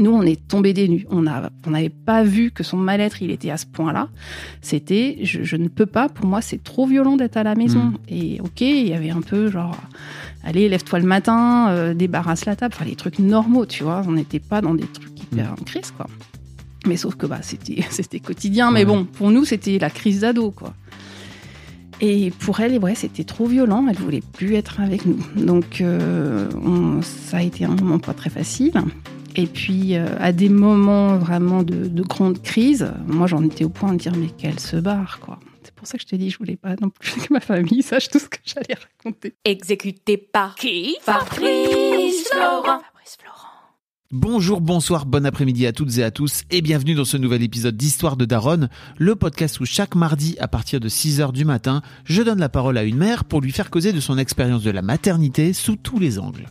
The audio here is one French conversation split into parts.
Nous, on est tombé des nues. On n'avait on pas vu que son mal-être, il était à ce point-là. C'était, je, ne peux pas, pour moi, c'est trop violent d'être à la maison. Mm. Et ok, il y avait un peu genre, allez, lève-toi le matin, euh, débarrasse la table, enfin, les trucs normaux, tu vois. On n'était pas dans des trucs hyper mm. en crise, quoi. Mais sauf que bah, c'était, c'était quotidien. Mais bon, pour nous, c'était la crise d'ado, quoi. Et pour elle, ouais, c'était trop violent. Elle voulait plus être avec nous. Donc, euh, ça a été un moment pas très facile. Et puis, euh, à des moments vraiment de, grande crise, moi, j'en étais au point de dire, mais qu'elle se barre, quoi. C'est pour ça que je t'ai dit, je voulais pas non plus que ma famille sache tout ce que j'allais raconter. Exécuté par qui? Fabrice Florent. Bonjour, bonsoir, bon après-midi à toutes et à tous et bienvenue dans ce nouvel épisode d'Histoire de Daronne, le podcast où chaque mardi à partir de 6h du matin, je donne la parole à une mère pour lui faire causer de son expérience de la maternité sous tous les angles.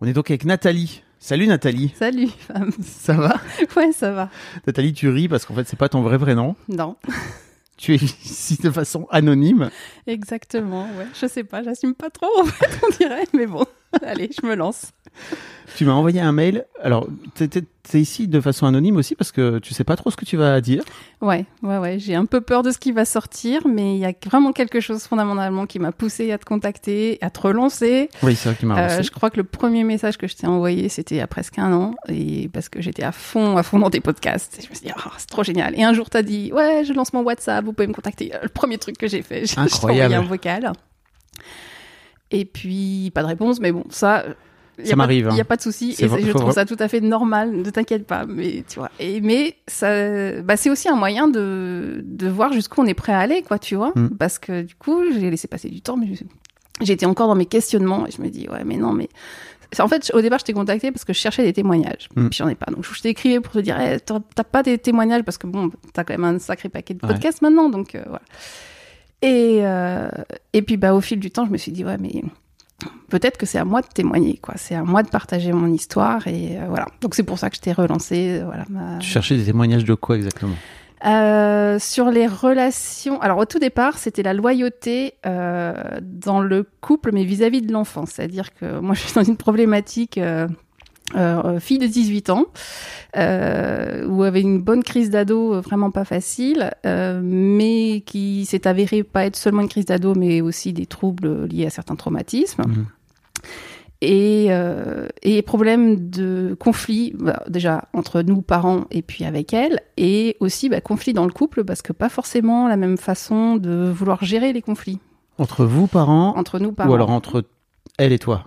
On est donc avec Nathalie. Salut Nathalie. Salut femme. Ça va? Ouais, ça va. Nathalie, tu ris parce qu'en fait, c'est pas ton vrai prénom. Non. Tu es ici de façon anonyme. Exactement, ouais. Je sais pas, j'assume pas trop, en fait, on dirait, mais bon, allez, je me lance. Tu m'as envoyé un mail. Alors, tu es, ici de façon anonyme aussi parce que tu sais pas trop ce que tu vas dire. Ouais, ouais, ouais. J'ai un peu peur de ce qui va sortir, mais il y a vraiment quelque chose fondamentalement qui m'a poussé à te contacter, à te relancer. Oui, c'est vrai qui m'a euh, relancé. je crois que le premier message que je t'ai envoyé, c'était il y a presque un an, et parce que j'étais à fond, à fond dans tes podcasts. Et je me suis dit, oh, c'est trop génial. Et un jour, tu as dit, ouais, je lance mon WhatsApp, vous pouvez me contacter. Le premier truc que j'ai fait, j'ai envoyé un vocal. Et puis, pas de réponse, mais bon, ça, ça m'arrive. Il n'y a pas de souci. Et je trouve ça tout à fait normal. Ne t'inquiète pas. Mais tu vois. Et, mais ça, bah, c'est aussi un moyen de, de voir jusqu'où on est prêt à aller, quoi, tu vois. Mm. Parce que du coup, j'ai laissé passer du temps, mais j'étais encore dans mes questionnements et je me dis, ouais, mais non, mais. En fait, au départ, je t'ai contacté parce que je cherchais des témoignages. Mm. Puis j'en ai pas. Donc, je t'écrivais pour te dire, hey, t'as pas des témoignages parce que bon, t'as quand même un sacré paquet de podcasts maintenant. Donc, euh, voilà. Et, euh, et puis, bah, au fil du temps, je me suis dit, ouais, mais peut-être que c'est à moi de témoigner, quoi. C'est à moi de partager mon histoire et euh, voilà. Donc c'est pour ça que je t'ai relancé. Euh, voilà. Tu cherchais des témoignages de quoi exactement? Euh, sur les relations. Alors au tout départ, c'était la loyauté dans le couple, mais vis-à-vis de l'enfant. C'est-à-dire que moi, je suis dans une problématique euh, fille de 18 ans, euh, où avait une bonne crise d'ado euh, vraiment pas facile, euh, mais qui s'est avérée pas être seulement une crise d'ado, mais aussi des troubles liés à certains traumatismes. Mhm. Et, euh, et problème de conflit, bah, déjà entre nous parents et puis avec elle, et aussi bah, conflit dans le couple, parce que pas forcément la même façon de vouloir gérer les conflits. Entre vous parents Entre nous parents. Ou alors entre elle et toi?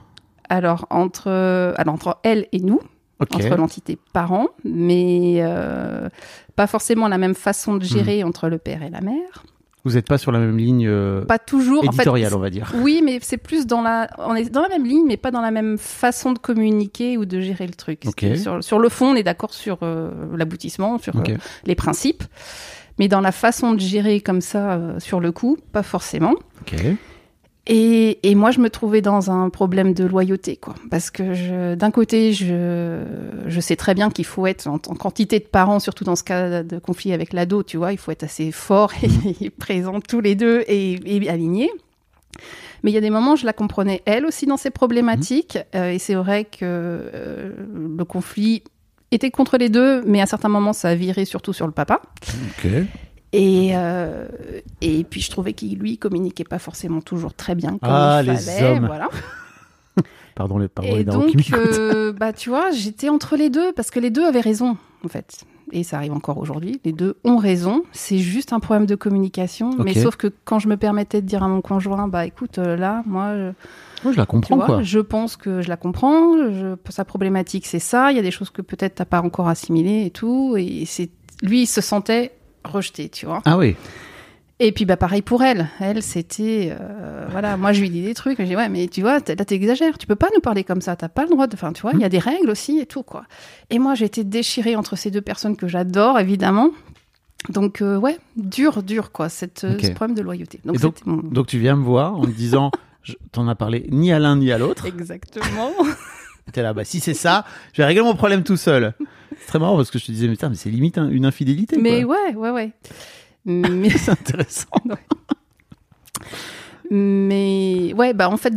Alors entre, alors, entre elle et nous, entre l'entité parent, mais euh, pas forcément la même façon de gérer hmm. entre le père et la mère. Vous n'êtes pas sur la même ligne euh, pas toujours, éditoriale, on va dire. Oui, mais c'est plus dans la... On est dans la même ligne, mais pas dans la même façon de communiquer ou de gérer le truc. Sur, sur, le fond, on est d'accord sur euh, l'aboutissement, sur les principes. Mais dans la façon de gérer comme ça, sur le coup, pas forcément. Et, et moi, je me trouvais dans un problème de loyauté, quoi. Parce que d'un côté, je, je sais très bien qu'il faut être en, en quantité de parents, surtout dans ce cas de conflit avec l'ado, tu vois, il faut être assez fort et, présent tous les deux et, et alignés. Mais il y a des moments, je la comprenais elle aussi dans ses problématiques. Euh, et c'est vrai que euh, le conflit était contre les deux, mais à certains moments, ça a viré surtout sur le papa. Ok. Et, euh, et puis je trouvais qu'il lui communiquait pas forcément toujours très bien comme Ah, il les fallait, hommes. voilà. Pardon les paroles Et donc, euh, bah tu vois, j'étais entre les deux parce que les deux avaient raison en fait. Et ça arrive encore aujourd'hui. Les deux ont raison. C'est juste un problème de communication. Mais sauf que quand je me permettais de dire à mon conjoint, bah écoute, euh, là, moi, je- je la comprends, vois, quoi. je pense que je la comprends. Je, sa problématique, c'est ça. Il y a des choses que peut-être t'as pas encore assimilées et tout. Et c'est lui, il se sentait rejeté, tu vois. Ah oui. Et puis bah pareil pour elle. Elle c'était euh, voilà, moi je lui dis des trucs, je dis ouais mais tu vois là t'exagères, tu peux pas nous parler comme ça, t'as pas le droit de, enfin tu vois il y a des règles aussi et tout quoi. Et moi j'étais déchirée entre ces deux personnes que j'adore évidemment. Donc euh, ouais dur dur quoi cette euh, ce problème de loyauté. Donc donc- c'était mon- Donc tu viens me voir en me disant, je- t'en as parlé ni à l'un ni à l'autre. exactement. T'es là, bah si c'est ça, je vais régler mon problème tout seul. C'est très marrant parce que je te disais, mais, mais c'est limite un- une infidélité. mais quoi. ouais ouais ouais. Mais c'est intéressant. Mais ouais, bah en fait,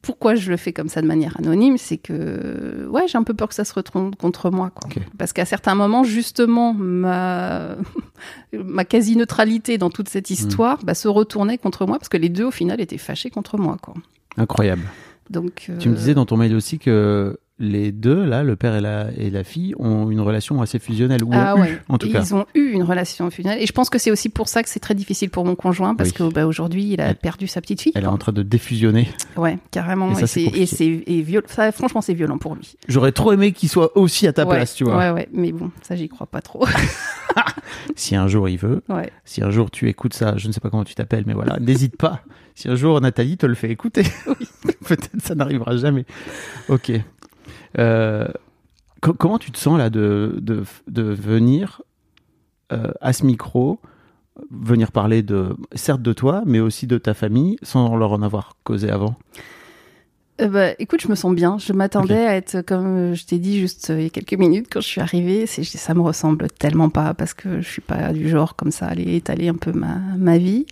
pourquoi je le fais comme ça de manière anonyme, c'est que ouais, j'ai un peu peur que ça se retourne contre moi, quoi. Parce qu'à certains moments, justement, ma ma quasi neutralité dans toute Hmm. cette histoire, bah, se retournait contre moi parce que les deux au final étaient fâchés contre moi, quoi. Incroyable. Donc Tu me euh, disais dans ton mail aussi que les deux, là, le père et la, et la fille, ont une relation assez fusionnelle. Ou ah ont eu, ouais, en tout Et cas. ils ont eu une relation fusionnelle et je pense que c'est aussi pour ça que c'est très difficile pour mon conjoint parce Oui. que bah, aujourd'hui il a Elle- perdu sa petite fille. Elle est en train de défusionner. Ouais, carrément. Et Et, c'est c'est compliqué. et c'est et viol- ça, franchement c'est violent pour lui. J'aurais trop aimé qu'il soit aussi à ta ouais, place, tu vois. Ouais, ouais, mais bon, ça j'y crois pas trop. Si un jour il veut, ouais. si un jour tu écoutes ça, je ne sais pas comment tu t'appelles, mais voilà, n'hésite pas. Si un jour Nathalie te le fait écouter, peut-être ça n'arrivera jamais. Ok. Euh, co- comment tu te sens là de, de, de venir euh, à ce micro, venir parler de, certes de toi, mais aussi de ta famille, sans leur en avoir causé avant? Euh, bah, écoute, je me sens bien. Je m'attendais à être, comme je t'ai dit juste il y a quelques minutes quand je suis arrivée, ça me ressemble tellement pas parce que je suis pas du genre comme ça à aller étaler un peu ma, ma vie.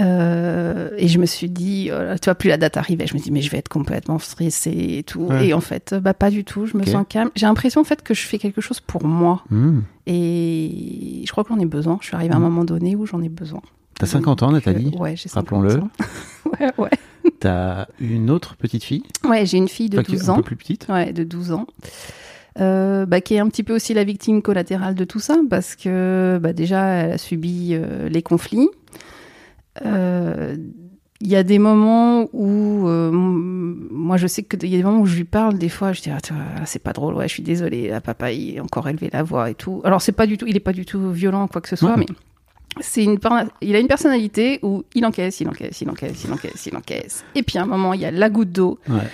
Euh, et je me suis dit, euh, tu vois, plus la date arrivait, je me dis, mais je vais être complètement stressée et tout. Ouais. Et en fait, bah, pas du tout. Je me sens calme. J'ai l'impression, en fait, que je fais quelque chose pour moi. Hmm. Et je crois que j'en ai besoin. Je suis arrivée à un Mm. moment donné où j'en ai besoin. T'as 50 ans, Nathalie euh, Ouais, j'ai 50 Rappelons-le. ans. ouais, ouais. T'as une autre petite fille, Ouais, j'ai une fille de enfin, qui est 12 un ans. peu plus petite. Ouais, de 12 ans. Euh, bah, qui est un petit peu aussi la victime collatérale de tout ça, parce que bah, déjà, elle a subi euh, les conflits. Euh, Il y a des moments où, euh, moi je sais qu'il y a des moments où je lui parle, des fois je dis, ah, c'est pas drôle, ouais, je suis désolée, là, papa il a encore élevé la voix et tout. Alors c'est pas du tout, il est pas du tout violent, quoi que ce soit, Ouais. mais c'est une, il a une personnalité où il encaisse, il encaisse, il encaisse, il encaisse, il encaisse. Et puis à un moment, il y a la goutte d'eau. Ouais.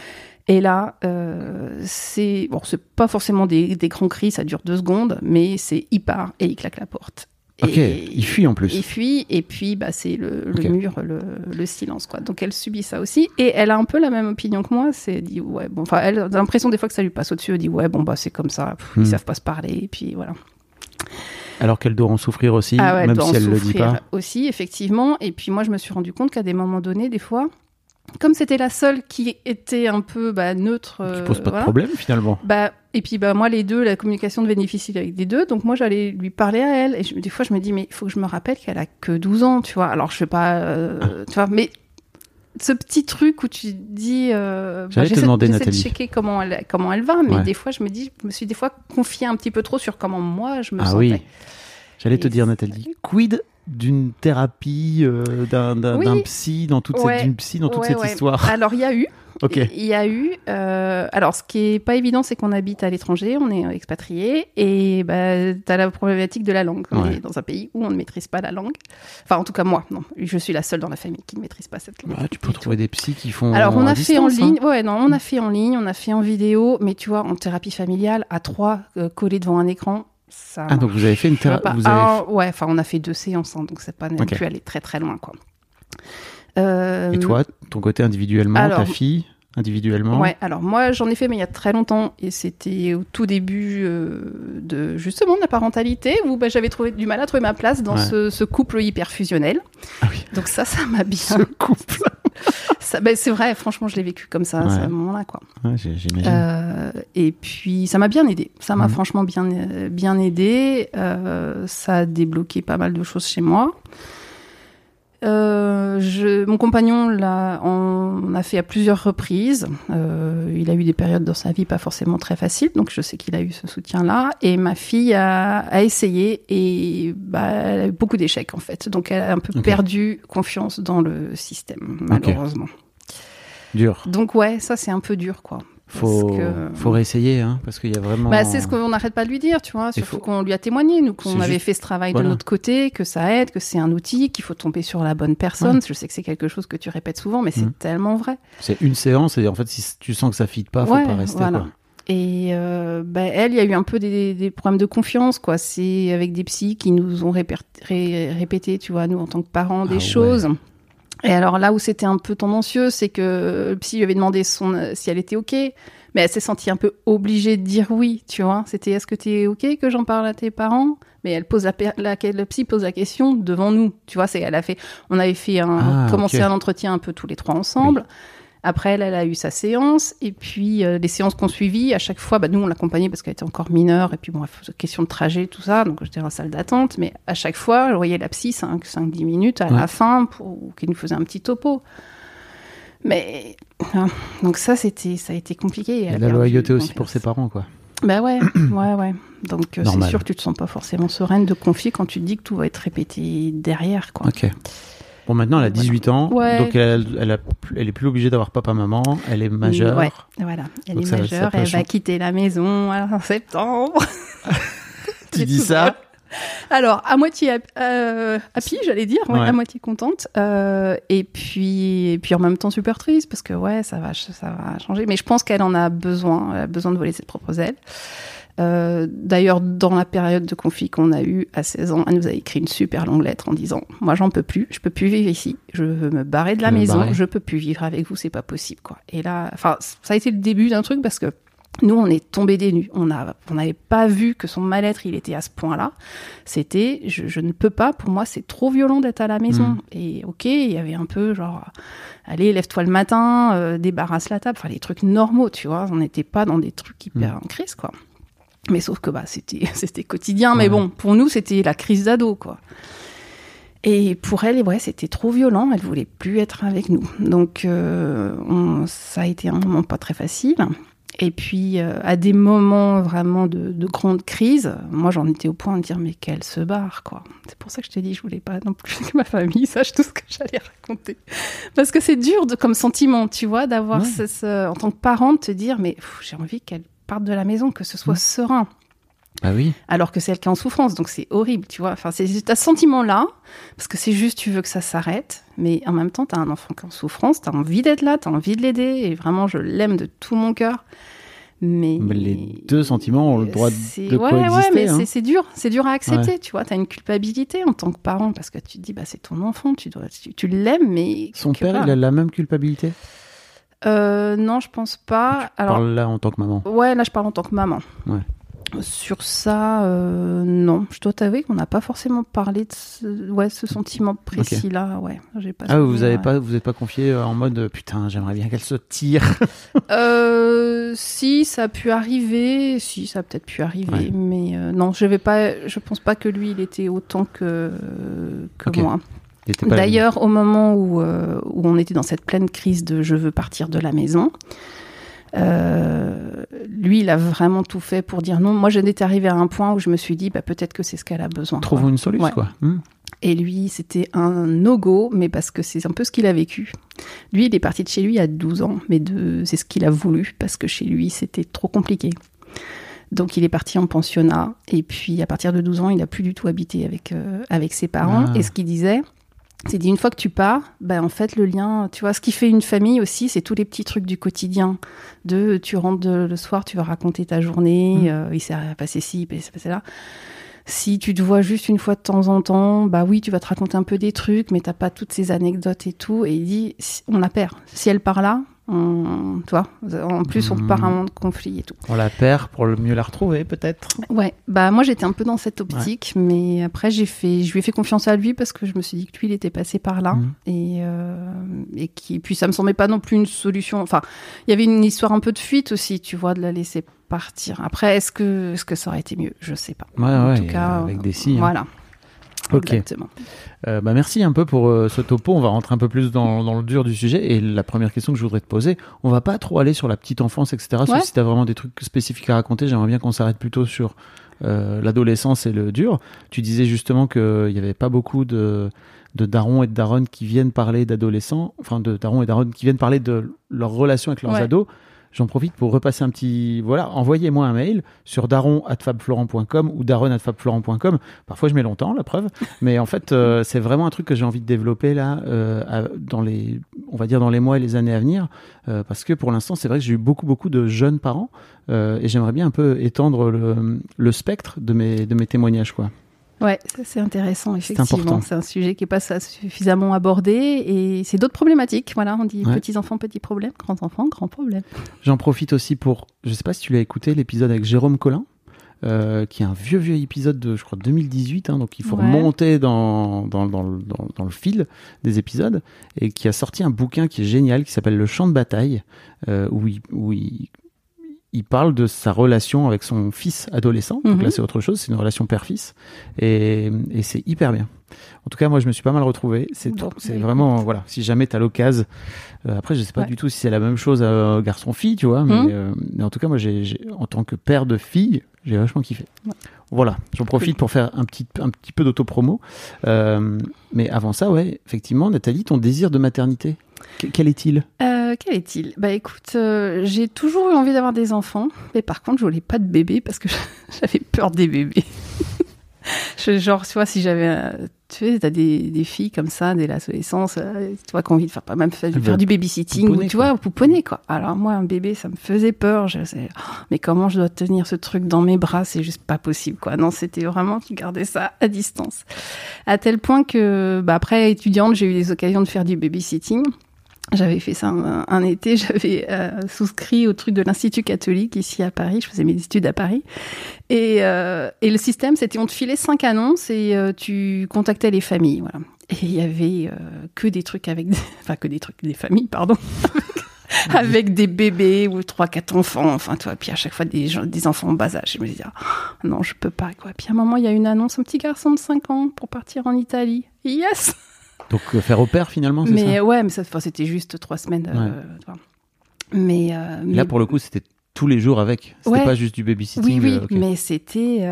Et là, euh, c'est bon, c'est pas forcément des, des grands cris, ça dure deux secondes, mais c'est il part et il claque la porte. Ok, Et- il fuit en plus. il fuit et puis bah c'est le, le Ok. mur, le, le silence quoi. Donc elle subit ça aussi et elle a un peu la même opinion que moi. C'est elle dit ouais bon, enfin elle a l'impression des fois que ça lui passe au-dessus. Elle dit ouais bon bah c'est comme ça, pff, Hmm. ils savent pas se parler et puis voilà. Alors qu'elle doit en souffrir aussi, Ah ouais, même doit si en elle le dit souffrir pas. aussi effectivement. Et puis moi je me suis rendu compte qu'à des moments donnés, des fois, comme c'était la seule qui était un peu bah, neutre, Qui euh, pose pas de problème finalement. Bah, et puis bah, moi, les deux, la communication devenait difficile avec les deux, donc moi j'allais lui parler à elle. Et je- des fois, je me dis, mais il faut que je me rappelle qu'elle a que 12 ans, tu vois. Alors, je sais pas, euh, tu vois, mais ce petit truc où tu dis. Euh, bah, j'essaie- de checker comment elle, comment elle va, mais Ouais. des fois, je me dis, je me suis des fois confiée un petit peu trop sur comment moi je me Ah sentais. oui. J'allais te dire, Nathalie, quid d'une thérapie, euh, d'un Oui. psy dans toute Ouais. cette, d'une psy dans toute Ouais, cette ouais. histoire? Alors, il y a eu. Ok. Il y a eu. euh, alors, ce qui est pas évident, c'est qu'on habite à l'étranger, on est expatrié, et bah, tu as la problématique de la langue. On est dans un pays où on ne maîtrise pas la langue. Enfin, en tout cas, moi, non. Je suis la seule dans la famille qui ne maîtrise pas cette langue. Bah, tu peux trouver des psys qui font. Alors, on à a fait en hein. ligne. Ouais, non, on a fait en ligne, on a fait en vidéo, mais tu vois, en thérapie familiale, à trois, euh, collés devant un écran, ça. Ah, donc vous avez fait une thérapie. Ah, ouais, enfin, on a fait deux séances, hein, donc c'est pas non Ok. plus aller très très loin, quoi. Euh, Et toi, ton côté individuellement, alors- ta fille, individuellement Ouais, alors moi j'en ai fait mais il y a très longtemps et c'était au tout début euh, de justement de la parentalité où bah, j'avais trouvé du mal à trouver ma place dans Ouais. ce, ce couple hyper fusionnel. Ah oui. Donc ça, ça m'a bien. Ce couple. bah, c'est vrai, franchement je l'ai vécu comme ça à ce moment-là quoi. Ouais. Euh, et puis ça m'a bien aidé. Ça m'a Mhm. franchement bien euh, bien aidé. Euh, ça a débloqué pas mal de choses chez moi. Euh, je, mon compagnon l'a, on a fait à plusieurs reprises. Euh, il a eu des périodes dans sa vie pas forcément très faciles, donc je sais qu'il a eu ce soutien-là. Et ma fille a, a essayé et bah, elle a eu beaucoup d'échecs en fait. Donc elle a un peu perdu confiance dans le système, malheureusement. Dur. Donc ouais, ça c'est un peu dur quoi. Faut, que- faut réessayer, hein, parce qu'il y a vraiment. Bah, c'est ce qu'on n'arrête pas de lui dire, tu vois. Surtout faut- qu'on lui a témoigné, nous, qu'on avait juste- fait ce travail voilà. de notre côté, que ça aide, que c'est un outil, qu'il faut tomber sur la bonne personne. Je sais que c'est quelque chose que tu répètes souvent, mais c'est Mhm. tellement vrai. C'est une séance et en fait, si tu sens que ça fit pas, faut Ouais, pas rester. voilà. Quoi. Et euh, bah, elle, il y a eu un peu des, des problèmes de confiance, quoi. C'est avec des psys qui nous ont ré- répété, tu vois, nous en tant que parents, Ah des ouais. Et alors là où c'était un peu tendancieux, c'est que le psy lui avait demandé son, euh, si elle était OK, mais elle s'est sentie un peu obligée de dire oui, tu vois. C'était est-ce que tu es OK que j'en parle à tes parents? Mais elle pose la, le psy pose la question devant nous, tu vois. C'est elle a fait, on avait fait un, Ah, commencé un entretien un peu tous les trois ensemble. Après, elle, elle a eu sa séance, et puis euh, les séances qu'on suivit, à chaque fois, bah, nous, on l'accompagnait parce qu'elle était encore mineure, et puis bon, question de trajet, tout ça, donc j'étais en salle d'attente, mais à chaque fois, je voyais la psy 5-10 minutes à Ouais. la fin pour qu'il nous faisait un petit topo. Mais, hein, donc ça, c'était, ça a été compliqué. Et Elle a la loyauté aussi pour ses parents, quoi. Bah ouais, ouais, ouais. Donc euh, c'est sûr que tu te sens pas forcément sereine de confier quand tu te dis que tout va être répété derrière, quoi. Ok. Bon, maintenant, elle a Voilà. 18 ans, Ouais. donc elle, elle, a plus- elle est plus obligée d'avoir papa-maman, elle est majeure. Ouais, voilà. Elle Donc est ça- majeure, elle va quitter la maison en septembre. Tu dis ça. Alors, à moitié euh, happy, j'allais dire, ouais, Ouais. à moitié contente. Euh, et, puis, et puis en même temps super triste, parce que ouais, ça va, ça va changer. Mais je pense qu'elle en a besoin, elle a besoin de voler ses propres ailes. Euh, D'ailleurs, dans la période de conflit qu'on a eue à 16 ans, elle nous a écrit une super longue lettre en disant Moi, j'en peux plus, je peux plus vivre ici, je veux me barrer de la me maison, barrer. je peux plus vivre avec vous, c'est pas possible. quoi. Et là, enfin, ça a été le début d'un truc parce que nous, on est tombés des nues. On n'avait pas vu que son mal-être, il était à ce point-là. C'était, je, je ne peux pas, pour moi, c'est trop violent d'être à la maison. Mm. Et ok, il y avait un peu genre, allez, lève-toi le matin, euh, débarrasse la table, enfin, les trucs normaux, tu vois. On n'était pas dans des trucs hyper Mm. en crise, quoi. Mais sauf que bah, c'était, c'était quotidien. Mais bon, pour nous, c'était la crise d'ado, quoi. Et pour elle, ouais, c'était trop violent. Elle voulait plus être avec nous. Donc, euh, on- ça a été un moment pas très facile. Et puis, euh, à des moments vraiment de, de grande crise, moi, j'en étais au point de dire, mais qu'elle se barre, quoi. C'est pour ça que je t'ai dit, je voulais pas non plus que ma famille sache tout ce que j'allais raconter. Parce que c'est dur de, comme sentiment, tu vois, d'avoir, Ouais. ce- ce- en tant que parent, de te dire, mais j'ai envie qu'elle parte de la maison, que ce soit Mm. serein Bah oui. alors que c'est elle qui est en souffrance. Donc c'est horrible, tu vois. Enfin, c'est un sentiment-là, parce que c'est juste, tu veux que ça s'arrête, mais en même temps, tu as un enfant qui est en souffrance, tu as envie d'être là, tu as envie de l'aider, et vraiment, je l'aime de tout mon cœur. Mais... Mais les deux sentiments ont le droit de, ouais, coexister. ouais, mais hein. c'est- dur, c'est dur à accepter, tu vois. Tu as une culpabilité en tant que parent, parce que tu te dis, bah, c'est ton enfant, tu, dois, tu, tu l'aimes, mais. Son père, part- il a la même culpabilité? Euh, non, je pense pas. Alors, Parle là en tant que maman. Ouais, là je parle en tant que maman. Ouais. Sur ça, euh, non. Je dois t'avouer qu'on n'a pas forcément parlé de ce, ouais, ce sentiment précis-là. Ouais, j'ai pas. Ah, vous ouais. pas, vous êtes pas confié euh, en mode euh, putain, j'aimerais bien qu'elle se tire. Euh, si ça a pu arriver, si ça a peut-être pu arriver, Ouais. mais euh, non, je vais pas. Je pense pas que lui, il était autant que que moi. D'ailleurs, au moment où, euh, où on était dans cette pleine crise de je veux partir de la maison, euh, lui, il a vraiment tout fait pour dire non. Moi, j'en étais arrivée à un point où je me suis dit, bah, peut-être que c'est ce qu'elle a besoin. quoi. Trouvons une solution, Ouais. quoi. Hmm. Et lui, c'était un no-go, mais parce que c'est un peu ce qu'il a vécu. Lui, il est parti de chez lui à 12 ans, mais de... c'est ce qu'il a voulu, parce que chez lui, c'était trop compliqué. Donc, il est parti en pensionnat, et puis à partir de 12 ans, il n'a plus du tout habité avec, euh, avec ses parents. Ah. Et ce qu'il disait, c'est dit une fois que tu pars, ben en fait, le lien, tu vois, ce qui fait une famille aussi, c'est tous les petits trucs du quotidien. De tu rentres de- le soir, tu vas raconter ta journée, Mm. euh, il s'est passé ci, il s'est passé là Si tu te vois juste une fois de temps en temps, bah oui, tu vas te raconter un peu des trucs, mais t'as pas toutes ces anecdotes et tout. Et il dit, on la perd. Si elle part là, on, tu vois, en plus, on part un moment de conflit et tout. On la perd pour le mieux la retrouver, peut-être. Ouais, bah moi j'étais un peu dans cette optique, mais après j'ai fait, je lui ai fait confiance à lui parce que je me suis dit que lui il était passé par là Mhm. et euh, et qui, puis ça me semblait pas non plus une solution. Enfin, il y avait une histoire un peu de fuite aussi, tu vois, de la laisser partir. Après, est-ce que est-ce que ça aurait été mieux? Je sais pas. Ouais, en ouais, tout cas, avec des si, hein. Ok. Exactement. Euh, bah merci un peu pour euh, ce topo. On va rentrer un peu plus dans, dans le dur du sujet. Et la première question que je voudrais te poser, on va pas trop aller sur la petite enfance, etc. Sauf si tu as vraiment des trucs spécifiques à raconter. J'aimerais bien qu'on s'arrête plutôt sur euh, l'adolescence et le dur. Tu disais justement qu'il n'y avait pas beaucoup de, de darons et de daronnes qui viennent parler d'adolescents, enfin de darons et daronnes qui viennent parler de leur relation avec leurs Ouais. ados. J'en profite pour repasser un petit. Voilà, envoyez-moi un mail sur daron.fabflorent.com ou daron.fabflorent.com. Parfois, je mets longtemps, la preuve. Mais en fait, euh, c'est vraiment un truc que j'ai envie de développer là, euh, dans les, on va dire dans les mois et les années à venir, euh, parce que pour l'instant, c'est vrai que j'ai eu beaucoup, beaucoup de jeunes parents, et j'aimerais bien un peu étendre le, le spectre de mes, de mes témoignages, quoi. Ouais, c'est intéressant effectivement. C'est un sujet qui est pas suffisamment abordé et c'est d'autres problématiques. Voilà, on dit Ouais. petits enfants, petits problèmes, grands enfants, grands problèmes. J'en profite aussi pour, je sais pas si tu l'as écouté, l'épisode avec Jérôme Collin. euh, qui est un vieux vieux épisode de je crois 2018 hein, donc il faut Ouais. remonter dans, dans, dans, le- dans, dans le fil des épisodes et qui a sorti un bouquin qui est génial qui s'appelle Le champ de bataille euh, où, il, où il, il parle de sa relation avec son fils adolescent. Donc Mhm. là c'est autre chose c'est une relation père-fils. Et, et c'est hyper bien. En tout cas moi je me suis pas mal retrouvé. C'est Bon, c'est bah, vraiment voilà. Si jamais tu as l'occasion euh, après je sais pas Ouais. du tout si c'est la même chose euh, garçon-fille tu vois mais, Mhm. euh, mais en tout cas moi j'ai en tant que père de fille j'ai vachement kiffé. Ouais. voilà. J'en profite pour faire un petit, un petit peu d'autopromo. Euh, mais avant ça ouais effectivement Nathalie ton désir de maternité? Quel est-il? Euh, quel est-il? Bah écoute, euh, j'ai toujours eu envie d'avoir des enfants, mais par contre, je voulais pas de bébé parce que j'avais peur des bébés. Je- genre, tu vois, si j'avais, tu sais, t'as des, des filles comme ça dès l'adolescence, euh, tu vois, qui ont envie de faire pas même faire, Elles faire veulent du babysitting, ou tu vois, pouponner quoi. Alors moi, un bébé, ça me faisait peur. Je sais, oh, mais comment je dois tenir ce truc dans mes bras? C'est juste pas possible quoi. Non, c'était vraiment garder ça à distance. À tel point que, bah, après étudiante, j'ai eu des occasions de faire du babysitting. J'avais fait ça un, été, j'avais euh, souscrit au truc de l'Institut catholique ici à Paris, je faisais mes études à Paris. Et, euh, le système, c'était on te filait cinq annonces et euh, tu contactais les familles. Voilà. Et il y avait que des trucs avec... Des... Enfin, que des trucs, des familles, pardon. avec des bébés ou trois, quatre enfants. Enfin, toi, puis à chaque fois des, gens- des enfants en bas âge. Je me disais, ah, non, je peux pas. Quoi. Puis à un moment, il y a une annonce, un petit garçon de 5 ans pour partir en Italie. Yes donc euh, faire au père finalement c'est mais ça ouais, mais ça, enfin, c'était juste trois semaines. euh. Mais, euh, mais là pour le coup c'était tous les jours avec c'était Ouais. pas juste du babysitting oui, oui, mais c'était.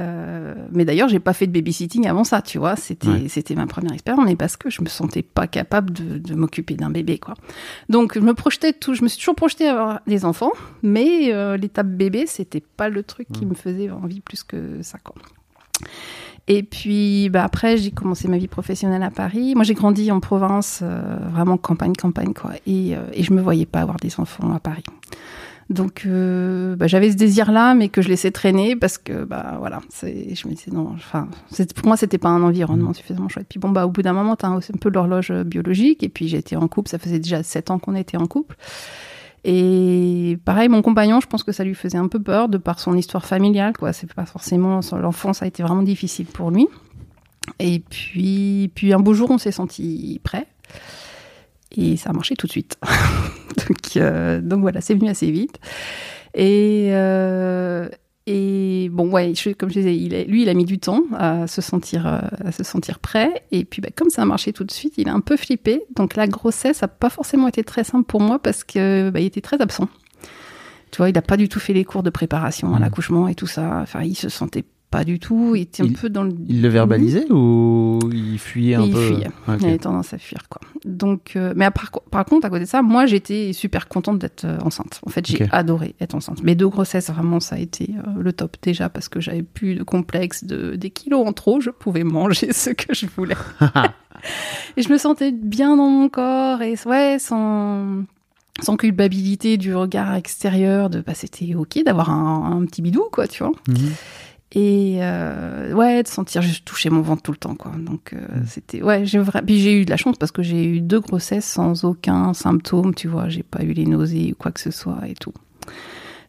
Mais d'ailleurs, j'ai pas fait de babysitting avant ça, tu vois. C'était, Ouais. c'était ma première expérience, mais parce que je me sentais pas capable de, de m'occuper d'un bébé, quoi. Donc, je me projetais tout. Je me suis toujours projetée à avoir des enfants, mais l'étape bébé, c'était pas le truc qui Ouais. me faisait envie plus que ça, quoi. Et puis, bah après, j'ai commencé ma vie professionnelle à Paris. Moi, j'ai grandi en province, euh, vraiment campagne, campagne, quoi. Et, euh, et je me voyais pas avoir des enfants à Paris. Donc, euh, bah, j'avais ce désir-là, mais que je laissais traîner parce que, bah voilà, c'est, je me disais non. Enfin, pour moi, c'était pas un environnement suffisamment chouette. Puis bon, bah au bout d'un moment, t'as un, un peu l'horloge euh, biologique. Et puis j'étais en couple. Ça faisait déjà sept ans qu'on était en couple. Et pareil, mon compagnon, je pense que ça lui faisait un peu peur de par son histoire familiale. C'est pas forcément l'enfance a été vraiment difficile pour lui. Et puis, puis un beau jour, on s'est senti prêt. Et ça a marché tout de suite. donc, euh, donc voilà, c'est venu assez vite. Et, euh, et bon, ouais, je- comme je disais, il est- lui, il a mis du temps à se sentir, euh, à se sentir prêt. Et puis, bah, comme ça a marché tout de suite, il a un peu flippé. Donc la grossesse n'a pas forcément été très simple pour moi parce que bah, il était très absent. Tu vois, il n'a pas du tout fait les cours de préparation à Mhm. l'accouchement et tout ça. Enfin, il se sentait pas du tout. Il était un Il- peu dans le. il le verbalisait ou il fuyait un Il peu fuyait. Ok. Il avait tendance à fuir, quoi. Donc, euh, mais à par, par contre, à côté de ça, moi, j'étais super contente d'être euh, enceinte. En fait, j'ai adoré être enceinte. Mes deux grossesses, vraiment, ça a été euh, le top déjà parce que j'avais plus de complexe, de des kilos en trop. Je pouvais manger ce que je voulais. et je me sentais bien dans mon corps et ouais, sans sans culpabilité du regard extérieur de bah c'était ok d'avoir un, un petit bidou quoi tu vois Mhm. Et euh, ouais, de sentir juste toucher mon ventre tout le temps, quoi. Donc euh, Mm. c'était ouais, j'ai vra- puis j'ai eu de la chance parce que j'ai eu deux grossesses sans aucun symptôme, tu vois. J'ai pas eu les nausées ou quoi que ce soit et tout.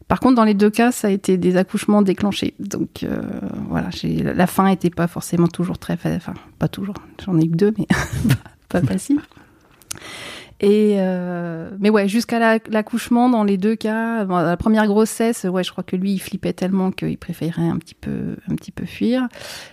Par contre, dans les deux cas, ça a été des accouchements déclenchés. Donc euh, voilà, j'ai la fin était pas forcément toujours très, enfin pas toujours. J'en ai eu que deux, mais pas facile. Et euh, mais ouais, jusqu'à la- l'accouchement, dans les deux cas, bon, la première grossesse, ouais, je crois que lui, il flippait tellement qu'il préférait un petit peu, un petit peu fuir.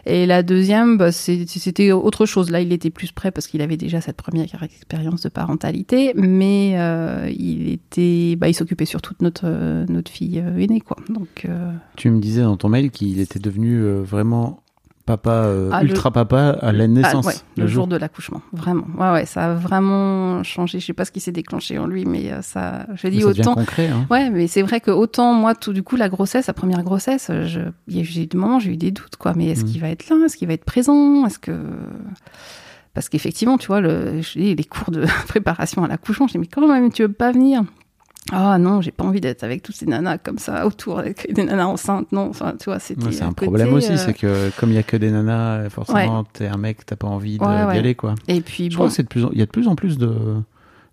Et la deuxième, bah, c'était autre chose. Là, il était plus prêt parce qu'il avait déjà cette première expérience de parentalité, mais euh, il était, bah, il s'occupait surtout de notre euh, notre fille euh, aînée, quoi. Donc euh, Tu me disais dans ton mail qu'il était devenu euh, vraiment papa, euh, Ah, le- ultra papa à la naissance. ah, ouais, le, jour de l'accouchement, vraiment. Ouais, ouais, ça a vraiment changé. Je sais pas ce qui s'est déclenché en lui, mais euh, ça, je Mais dis ça autant. concret. Hein. Ouais, mais c'est vrai que autant moi, tout du coup, la grossesse, la première grossesse, je, il y a eu des moments, j'ai eu des doutes, quoi. Mais est-ce Mhm. qu'il va être là? Est-ce qu'il va être présent? Est-ce que parce qu'effectivement, tu vois, le, je les cours de préparation à l'accouchement, je dis mais quand même, tu veux pas venir? Ah non, j'ai pas envie d'être avec toutes ces nanas comme ça autour, avec des nanas enceintes. Non, enfin, tu vois, c'était. Ouais, c'est un un côté, problème aussi, euh, c'est que comme il y a que des nanas, forcément, t'es un mec, t'as pas envie d'y Ouais, aller, quoi. Et puis Je bon, crois que c'est de plus en... il y a de plus en plus de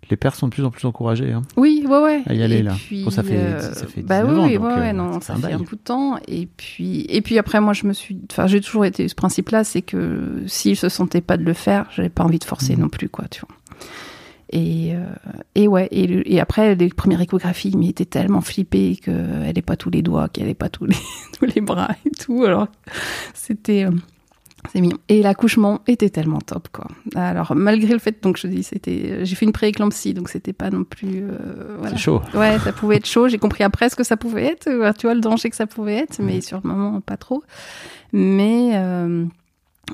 les pères sont de plus en plus encouragés. Hein. Oui, ouais, ouais. à y aller, Et là. Puis, Bon, ça fait- euh, ça fait bah 19 oui, ans, oui, donc, ouais, euh, non, ça un fait un bout de temps. Et puis, et puis après, moi, je me suis, enfin, j'ai toujours été ce principe-là, c'est que s'il se sentait pas de le faire, j'avais pas envie de forcer Mhm. non plus, quoi, tu vois. Et, euh, et ouais, et, le- et après, les premières échographies, il m'était tellement flippé qu'elle n'ait pas tous les doigts, qu'elle n'ait pas tous les, tous les bras et tout. Alors, c'était. euh, c'est mignon. Et l'accouchement était tellement top, quoi. Alors, malgré le fait, donc je dis, c'était, j'ai fait une pré-éclampsie, donc c'était pas non plus, euh, voilà. C'est chaud. Ouais, ça pouvait être chaud. J'ai compris après ce que ça pouvait être, euh, tu vois, le danger que ça pouvait être, mais sur le moment, pas trop. Mais euh,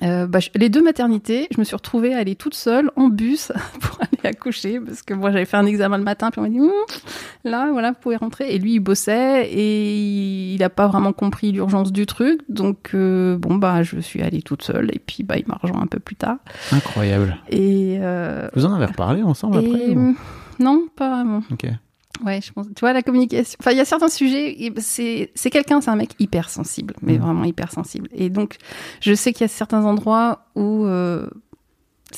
euh, bah, je- les deux maternités, je me suis retrouvée à aller toute seule en bus pour aller accoucher, parce que moi, j'avais fait un examen le matin, puis on m'a dit, là, voilà, vous pouvez rentrer. Et lui, il bossait et il n'a pas vraiment compris l'urgence du truc. Donc, euh, bon, bah, je suis allée toute seule, et puis, bah, il m'a rejoint un peu plus tard. Incroyable. Et, euh, Vous en avez reparlé ensemble après ou- non, pas vraiment. Ok. Ouais, je pense. Tu vois, la communication. Enfin, il y a certains sujets. et C'est c'est quelqu'un, c'est un mec hyper sensible, mais Mhm. vraiment hyper sensible. Et donc, je sais qu'il y a certains endroits où euh,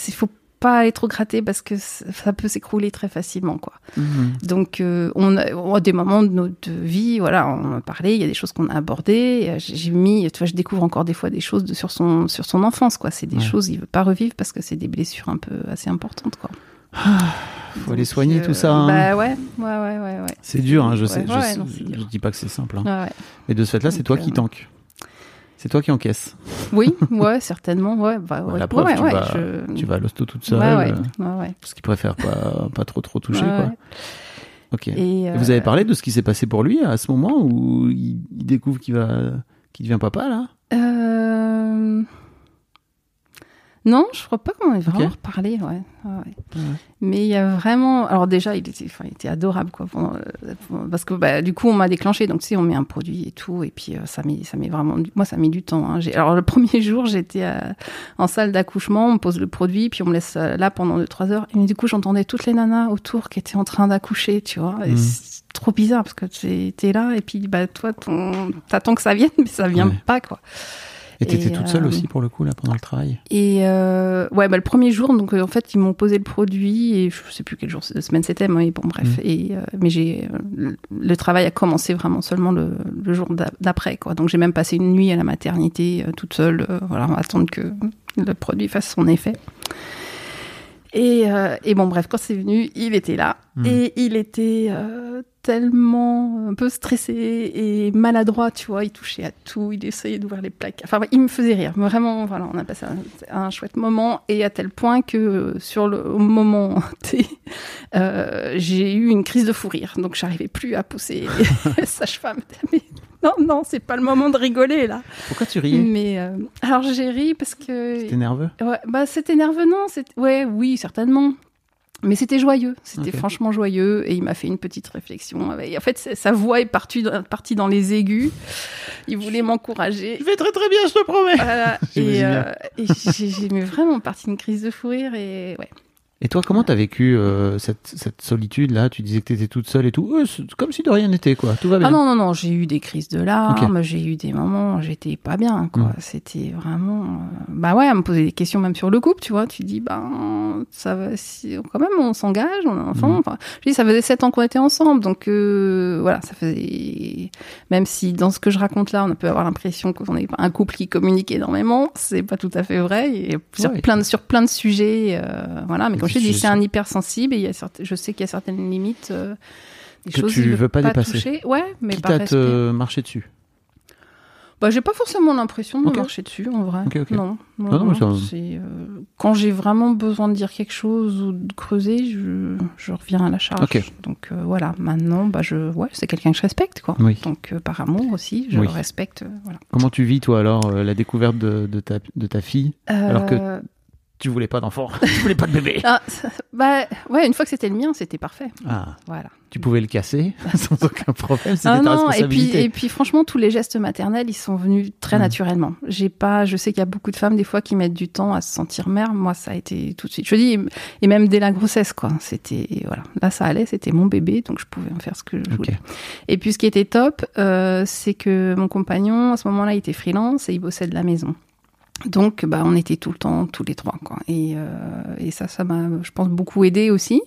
il faut pas aller trop gratter parce que ça peut s'écrouler très facilement, quoi. Mhm. Donc, euh, on, a, on a des moments de notre vie, voilà, on a parlé, il y a des choses qu'on a abordées. euh, J'ai j'ai mis, tu vois, je découvre encore des fois des choses de, sur son sur son enfance, quoi. C'est des Ouais. choses il veut pas revivre parce que c'est des blessures un peu assez importantes, quoi. Faut aller soigner euh, tout ça. hein. Bah ouais, ouais, ouais, ouais, ouais. C'est dur, hein, je sais. je, sais- non, je dis pas que c'est simple. hein. Mais de ce fait-là, c'est toi qui euh, tank. C'est toi qui encaisse. Oui, ouais, certainement, ouais. Bah, Ouais, ouais. la preuve, ouais, tu, ouais, vas, je- tu vas à l'hosto toute seule. Ouais, ouais, euh. Parce qu'il préfère pas, pas trop trop toucher. Quoi. Ok. Et, Et Vous euh, avez parlé de ce qui s'est passé pour lui à ce moment où il, il découvre qu'il va, qu'il devient papa là? Euh, Non, je crois pas qu'on ait vraiment Ok. reparlé, ouais. ouais. Mais il y a vraiment. Alors, déjà, il était, enfin, il était adorable, quoi. pendant, euh, Parce que, bah, du coup, on m'a déclenché. Donc, tu sais, on met un produit et tout. Et puis, euh, ça met, ça met vraiment. du- Moi, ça met du temps. hein. Alors, le premier jour, j'étais à- en salle d'accouchement. On me pose le produit. Puis, on me laisse euh, là pendant 2-3 heures. Et du coup, j'entendais toutes les nanas autour qui étaient en train d'accoucher, tu vois. Mhm. c'est trop bizarre parce que tu es là. Et puis, bah, toi, ton... t'attends que ça vienne, mais ça vient Ouais. pas, quoi. Et t'étais Et, toute seule euh, aussi pour le coup là pendant le travail? Et euh, ouais, bah, le premier jour, donc en fait, ils m'ont posé le produit et je sais plus quel jour de semaine c'était, mais bon, bref. Mm. Et euh, mais j'ai le- travail a commencé vraiment seulement le, le jour d'a- d'après, quoi. Donc j'ai même passé une nuit à la maternité toute seule, voilà, à attendre que le produit fasse son effet. Et, euh, et bon, bref, quand c'est venu, il était là. Mm. Et il était euh, tellement un peu stressé et maladroit, tu vois. Il touchait à tout, il essayait d'ouvrir les plaques. Enfin, il me faisait rire. Vraiment, voilà, on a passé un, un chouette moment. Et à tel point que euh, sur le au moment T, euh, j'ai eu une crise de fou rire. Donc, j'arrivais plus à pousser. Sage-femme, mais non, non, c'est pas le moment de rigoler, là. Pourquoi tu riais? Mais euh, alors, j'ai ri parce que. T'es nerveux? Ouais, bah c'était nerveux, non c'est- Ouais, oui, certainement. Mais c'était joyeux, c'était franchement joyeux, et il m'a fait une petite réflexion. Et en fait, sa voix est partie dans, partie dans les aigus. Il voulait m'encourager. Je vais très très bien, je te promets Voilà. Et euh, et j'ai vraiment parti une crise de fou rire, et ouais. Et toi, comment t'as vécu euh, cette, cette solitude-là Tu disais que t'étais toute seule et tout. C'est comme si de rien n'était, quoi. Tout va bien. Ah non, non, non, j'ai eu des crises de larmes, j'ai eu des moments où j'étais pas bien, quoi. Mm. C'était vraiment. euh, Bah ouais, à me poser des questions même sur le couple, tu vois. Tu dis, ben, ça va, si, quand même, on s'engage, on a un enfant. Mm. Enfin, je dis, ça faisait sept ans qu'on était ensemble, donc euh, voilà, ça faisait. Même si dans ce que je raconte là, on peut avoir l'impression qu'on est un couple qui communique énormément, c'est pas tout à fait vrai. Et sur, Ouais. plein de, sur plein de sujets, euh, voilà. Mais Et dis, tu- c'est un hypersensible et il y a certaines, je sais qu'il y a certaines limites. euh, des Que choses tu veut veux pas dépasser. toucher. Ouais, mais Quitte par à respect. te marcher dessus. Bah, j'ai pas forcément l'impression de marcher dessus, en vrai. Non, non, Non, non, mais non, ça- c'est, euh, quand j'ai vraiment besoin de dire quelque chose ou de creuser, je, je reviens à la charge. Donc euh, voilà, maintenant, bah, je, ouais, c'est quelqu'un que je respecte, quoi. Oui. Donc euh, par amour aussi, je Oui. le respecte. voilà. Comment tu vis, toi, alors, la découverte de, de, ta, de ta fille Alors que- Tu voulais pas d'enfant. tu voulais pas de bébé. ah, bah, ouais, une fois que c'était le mien, c'était parfait. Ah, Voilà. tu pouvais le casser sans aucun problème. C'était Ah ta non, et puis, responsabilité. et puis franchement, tous les gestes maternels, ils sont venus très Mm. naturellement. J'ai pas, je sais qu'il y a beaucoup de femmes des fois qui mettent du temps à se sentir mère. Moi, ça a été tout de suite. Je dis, et même dès la grossesse, quoi. C'était voilà, là ça allait, c'était mon bébé, donc je pouvais en faire ce que je voulais. Et puis ce qui était top, euh, c'est que mon compagnon, à ce moment-là, il était freelance et il bossait de la maison. Donc, bah, on était tout le temps, tous les trois, quoi. Et, euh, et ça, ça m'a, je pense, beaucoup aidé aussi.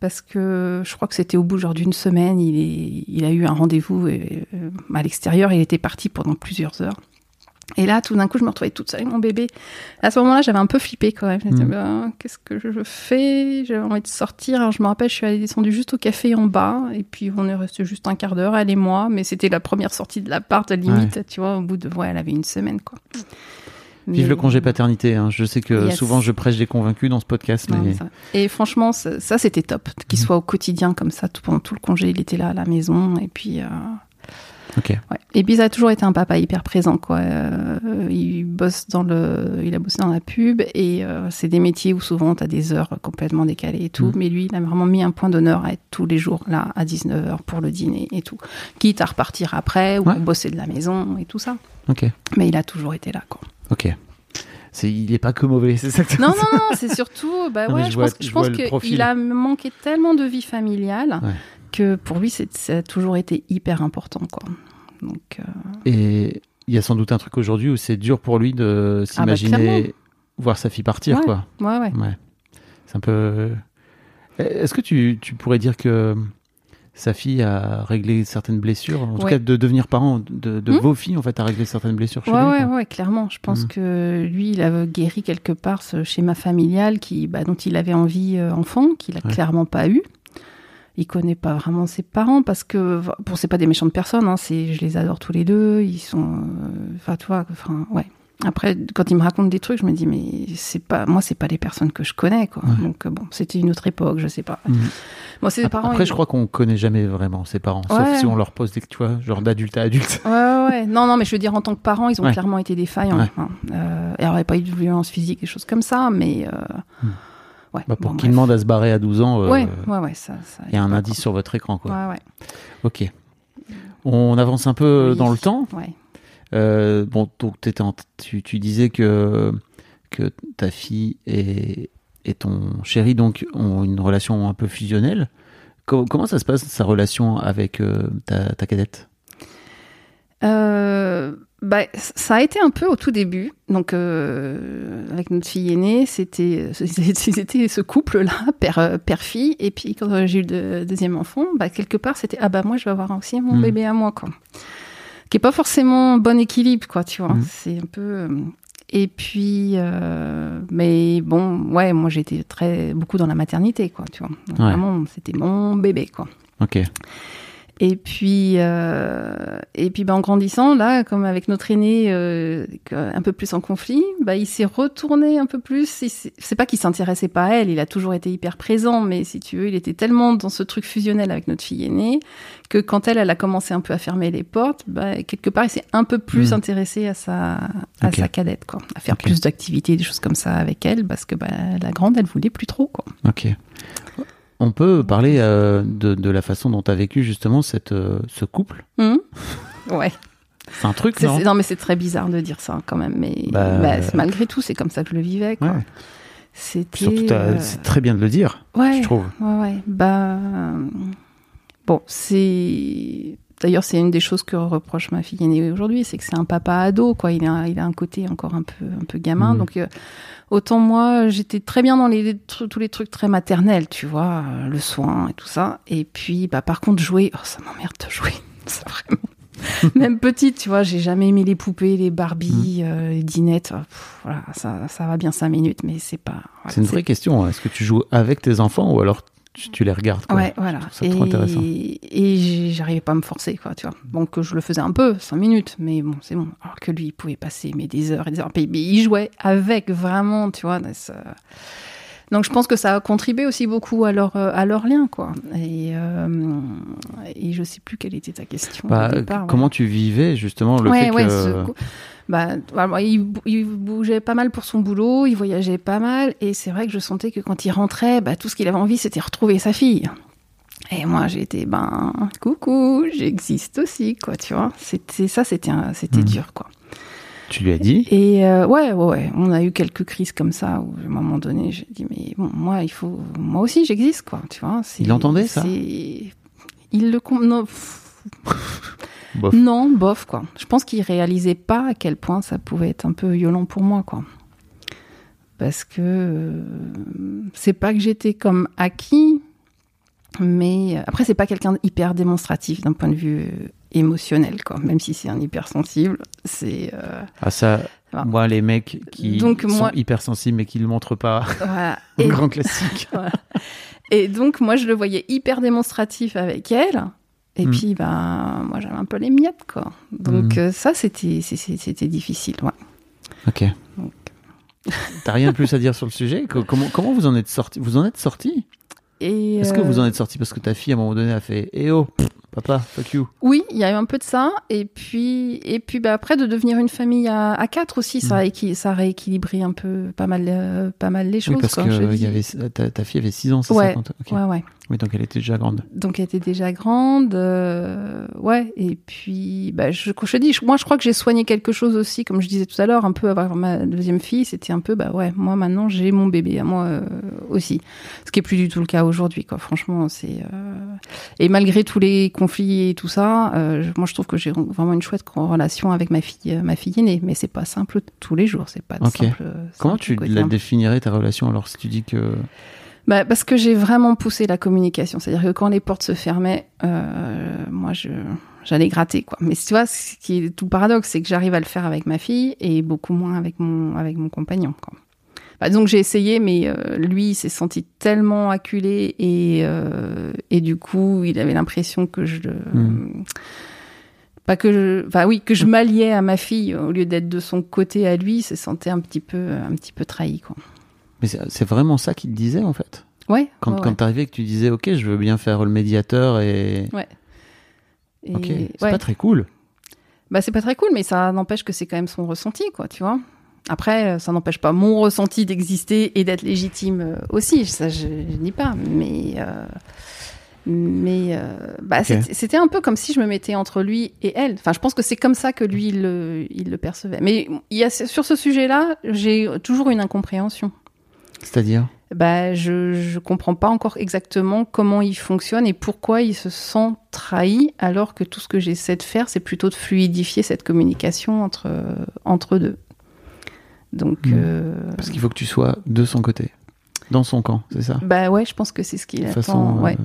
Parce que je crois que c'était au bout genre d'une semaine, il, est, il a eu un rendez-vous euh, à l'extérieur, il était parti pendant plusieurs heures. Et là, tout d'un coup, je me retrouvais toute seule avec mon bébé. À ce moment-là, j'avais un peu flippé quand même. Je me disais, Mm. Ben, qu'est-ce que je fais? J'avais envie de sortir. Alors, je me rappelle, je suis allée descendre juste au café en bas. Et puis, on est resté juste un quart d'heure, elle et moi. Mais c'était la première sortie de l'appart, limite, tu vois, au bout de. Ouais, elle avait une semaine, quoi. Mais- le congé paternité. hein. Je sais que Yes. souvent je prêche des convaincus dans ce podcast, Non, mais Et franchement, ça, ça, c'était top. Qu'il Mhm. soit au quotidien comme ça, tout, pendant tout le congé, il était là à la maison. Et puis, euh, ouais. Et puis, ça a toujours été un papa hyper présent, quoi. Euh, il bosse dans le, il a bossé dans la pub et euh, c'est des métiers où souvent tu as des heures complètement décalées et tout. Mhm. Mais lui, il a vraiment mis un point d'honneur à être tous les jours là à 19h pour le dîner et tout. Quitte à repartir après ou Ouais. bosser de la maison et tout ça. Mais il a toujours été là, quoi. Ok. Il est pas que mauvais, c'est ça que Non, non, non, c'est surtout, bah Non, mais ouais, je je, vois- pense, je pense qu'il a manqué tellement de vie familiale Ouais. que pour lui, ça a toujours été hyper important, quoi. Donc, euh, Et il y a sans doute un truc aujourd'hui où c'est dur pour lui de Ah bah, s'imaginer voir sa fille partir, Ouais. quoi. ouais, ouais. Ouais. C'est un peu. Est-ce que tu, tu pourrais dire que sa fille a réglé certaines blessures En tout cas, de devenir parent de, de Hmm vos filles, en fait, a réglé certaines blessures chez Ouais, lui. ouais, ouais, clairement. Je pense Mhm. que lui, il a guéri quelque part ce schéma familial qui, bah, dont il avait envie euh, enfant, qu'il a Ouais. clairement pas eu. Il connaît pas vraiment ses parents parce que, bon, c'est pas des méchantes personnes, hein, c'est, je les adore tous les deux. Ils sont, euh, enfin, tu vois, enfin, ouais. Après, quand il me raconte des trucs, je me dis, mais c'est pas, moi, c'est pas les personnes que je connais, quoi. Ouais. Donc, euh, bon, c'était une autre époque, je sais pas. Mhm. Moi, ses parents. Après, ils- je crois qu'on connaît jamais vraiment ses parents, sauf si on leur pose des, tu vois, genre d'adulte à adulte. Ouais, ouais, ouais. Non, non, mais je veux dire, en tant que parents, ils ont clairement été défaillants. Hein. Euh, alors, il n'y a pas eu de violence physique, des choses comme ça, mais. euh, Hmm. Ouais. Bah, pour bon, qu'il demande à se barrer à 12 ans, euh, Ouais, ouais, ça. ça il y a un indice sur votre écran, quoi. quoi. Ouais, ouais. Ok. On avance un peu Oui. dans le temps. Euh, bon, donc en- tu, tu disais que, que ta fille et, et ton chéri donc ont une relation un peu fusionnelle. Co- comment ça se passe sa relation avec euh, ta, ta cadette? Euh, bah, ça a été un peu au tout début. Donc, euh, avec notre fille aînée, c'était ce couple-là, père, euh, père-fille. Et puis, quand j'ai eu le deuxième enfant, bah, quelque part, c'était Ah, bah, moi, je vais avoir aussi mon Mm. bébé à moi, quoi. Qui est pas forcément bon équilibre, quoi, tu vois. Mm. C'est un peu. euh, Et puis, euh, mais bon, ouais, moi, j'étais très, beaucoup dans la maternité, quoi, tu vois. Donc, Ouais. Vraiment, c'était mon bébé, quoi. Ok. Et puis, euh, et puis bah, en grandissant, là, comme avec notre aîné, euh, un peu plus en conflit, bah, il s'est retourné un peu plus. C'est pas qu'il s'intéressait pas à elle, il a toujours été hyper présent, mais si tu veux, il était tellement dans ce truc fusionnel avec notre fille aînée que quand elle, elle a commencé un peu à fermer les portes, bah, quelque part, il s'est un peu plus Mm. intéressé à sa, à sa cadette, quoi, à faire plus d'activités, des choses comme ça avec elle, parce que bah, la grande, elle voulait plus trop, quoi. Ok. On peut parler euh, de, de la façon dont tu as vécu justement cette, euh, ce couple? Hum ouais. C'est un truc, non? non, mais c'est très bizarre de dire ça quand même. Mais Bah, bah, c'est- malgré tout, c'est comme ça que je le vivais. quoi. Ouais. C'était. Surtout, t'as- euh, c'est très bien de le dire, ouais, je trouve. Ouais, ouais. Bah, euh, bon, c'est. D'ailleurs, c'est une des choses que reproche ma fille aînée aujourd'hui, c'est que c'est un papa ado, quoi. Il a, il a un côté encore un peu, un peu gamin. Mhm. Donc, euh, autant moi, j'étais très bien dans les, tous les trucs très maternels, tu vois, euh, le soin et tout ça. Et puis, bah, par contre, jouer, oh, ça m'emmerde de jouer. C'est vraiment. Même petite, tu vois, j'ai jamais aimé les poupées, les Barbie, Mhm. euh, les dinettes. euh, pff, voilà, ça, ça va bien cinq minutes, mais c'est pas. voilà, C'est une vraie question. hein. Est-ce que tu joues avec tes enfants ou alors tu, tu les regardes quoi Ouais, voilà. ça trop intéressant. Et j'ai- j'arrivais pas à me forcer, quoi, tu vois. Donc je le faisais un peu, cinq minutes, mais bon, c'est bon. Alors que lui, il pouvait passer mais des heures et des heures. Mais mais il jouait avec vraiment, tu vois. ça- Donc je pense que ça a contribué aussi beaucoup à leur, euh, à leur lien, quoi. Et, euh, et je sais plus quelle était ta question. Bah, au départ, ouais. Comment tu vivais justement le ouais, fait ouais, que ce bah, il, bou- il bougeait pas mal pour son boulot, il voyageait pas mal, et c'est vrai que je sentais que quand il rentrait, bah, tout ce qu'il avait envie, c'était retrouver sa fille. Et moi, j'étais, ben, coucou, j'existe aussi, quoi, tu vois. C'était ça, c'était, Mhm. dur, quoi. Tu lui as dit Et euh, ouais, ouais, ouais, on a eu quelques crises comme ça où à un moment donné, j'ai dit mais bon, moi il faut, moi aussi j'existe quoi, tu vois. Il entendait ça Il le non, Bof. non, bof quoi. Je pense qu'il réalisait pas à quel point ça pouvait être un peu violent pour moi quoi. Parce que euh, c'est pas que j'étais comme acquis, mais après c'est pas quelqu'un d'hyper démonstratif d'un point de vue euh, émotionnel quoi. Même si c'est un hypersensible, c'est euh, Ah ça, moi les mecs qui Donc, sont moi- hypersensibles mais qui le montrent pas, voilà. Et, grand classique. et donc moi je le voyais hyper démonstratif avec elle. Et Mm. puis ben moi j'avais un peu les miettes quoi. Donc Mm. euh, ça c'était c'était difficile. Ouais. Ok. T'as rien de plus à dire sur le sujet Co- Comment comment vous en êtes sorti Vous en êtes sorti? Est-ce que vous euh, en êtes sorti parce que ta fille à un moment donné a fait Eh oh, pff, papa, fuck you. Oui, il y a eu un peu de ça. Et puis, et puis bah, après, de devenir une famille à, à quatre aussi, ça, a rééquilibré un peu pas mal, euh, pas mal les choses. Oui, parce quoi, que y avait, ta, ta fille avait 6 ans, c'est Ouais, ça quand-. Ouais, ouais. Oui, donc elle était déjà grande. Donc elle était déjà grande, euh, ouais. Et puis, bah, je, je te dis, je- moi je crois que j'ai soigné quelque chose aussi, comme je disais tout à l'heure, un peu avoir ma deuxième fille, c'était un peu, bah ouais, moi maintenant j'ai mon bébé à moi euh, aussi, ce qui est plus du tout le cas aujourd'hui, quoi. Franchement, c'est euh, et malgré tous les conflits et tout ça, moi je trouve que j'ai vraiment une chouette relation avec ma fille, ma fille aînée, mais c'est pas simple tous les jours, c'est pas Ok. simple. Comment simple tu la définirais ta relation alors si tu dis que Bah, parce que j'ai vraiment poussé la communication. C'est-à-dire que quand les portes se fermaient, euh, moi, je, j'allais gratter, quoi. Mais tu vois, ce qui est tout paradoxe, c'est que j'arrive à le faire avec ma fille et beaucoup moins avec mon, avec mon compagnon, quoi. Bah, donc j'ai essayé, mais euh, lui, il s'est senti tellement acculé et, euh, et du coup, il avait l'impression que je le... Hmm. Pas que je, enfin oui, que je m'alliais à ma fille au lieu d'être de son côté à lui, il se sentait un petit peu, un petit peu trahi, quoi. Mais c'est vraiment ça qu'il te disait en fait. Ouais. Quand, ouais, quand ouais. t'arrivais et que tu disais ok je veux bien faire le médiateur et Et- ok c'est ouais. pas très cool. Bah, c'est pas très cool, mais ça n'empêche que c'est quand même son ressenti, quoi, tu vois. Après, euh, ça n'empêche pas mon ressenti d'exister et d'être légitime euh, aussi, ça je, je dis pas, mais euh, mais euh, bah, c'était un peu comme si je me mettais entre lui et elle. Enfin, je pense que c'est comme ça que lui il le, il le percevait. Mais il y a sur ce sujet-là, j'ai toujours une incompréhension. C'est-à-dire Bah, je je comprends pas encore exactement comment il fonctionne et pourquoi il se sent trahi alors que tout ce que j'essaie de faire c'est plutôt de fluidifier cette communication entre entre deux. Donc Mhm. euh, parce qu'il faut que tu sois de son côté, dans son camp, c'est ça, bah ouais, je pense que c'est ce qu'il de attend. façon euh, ouais,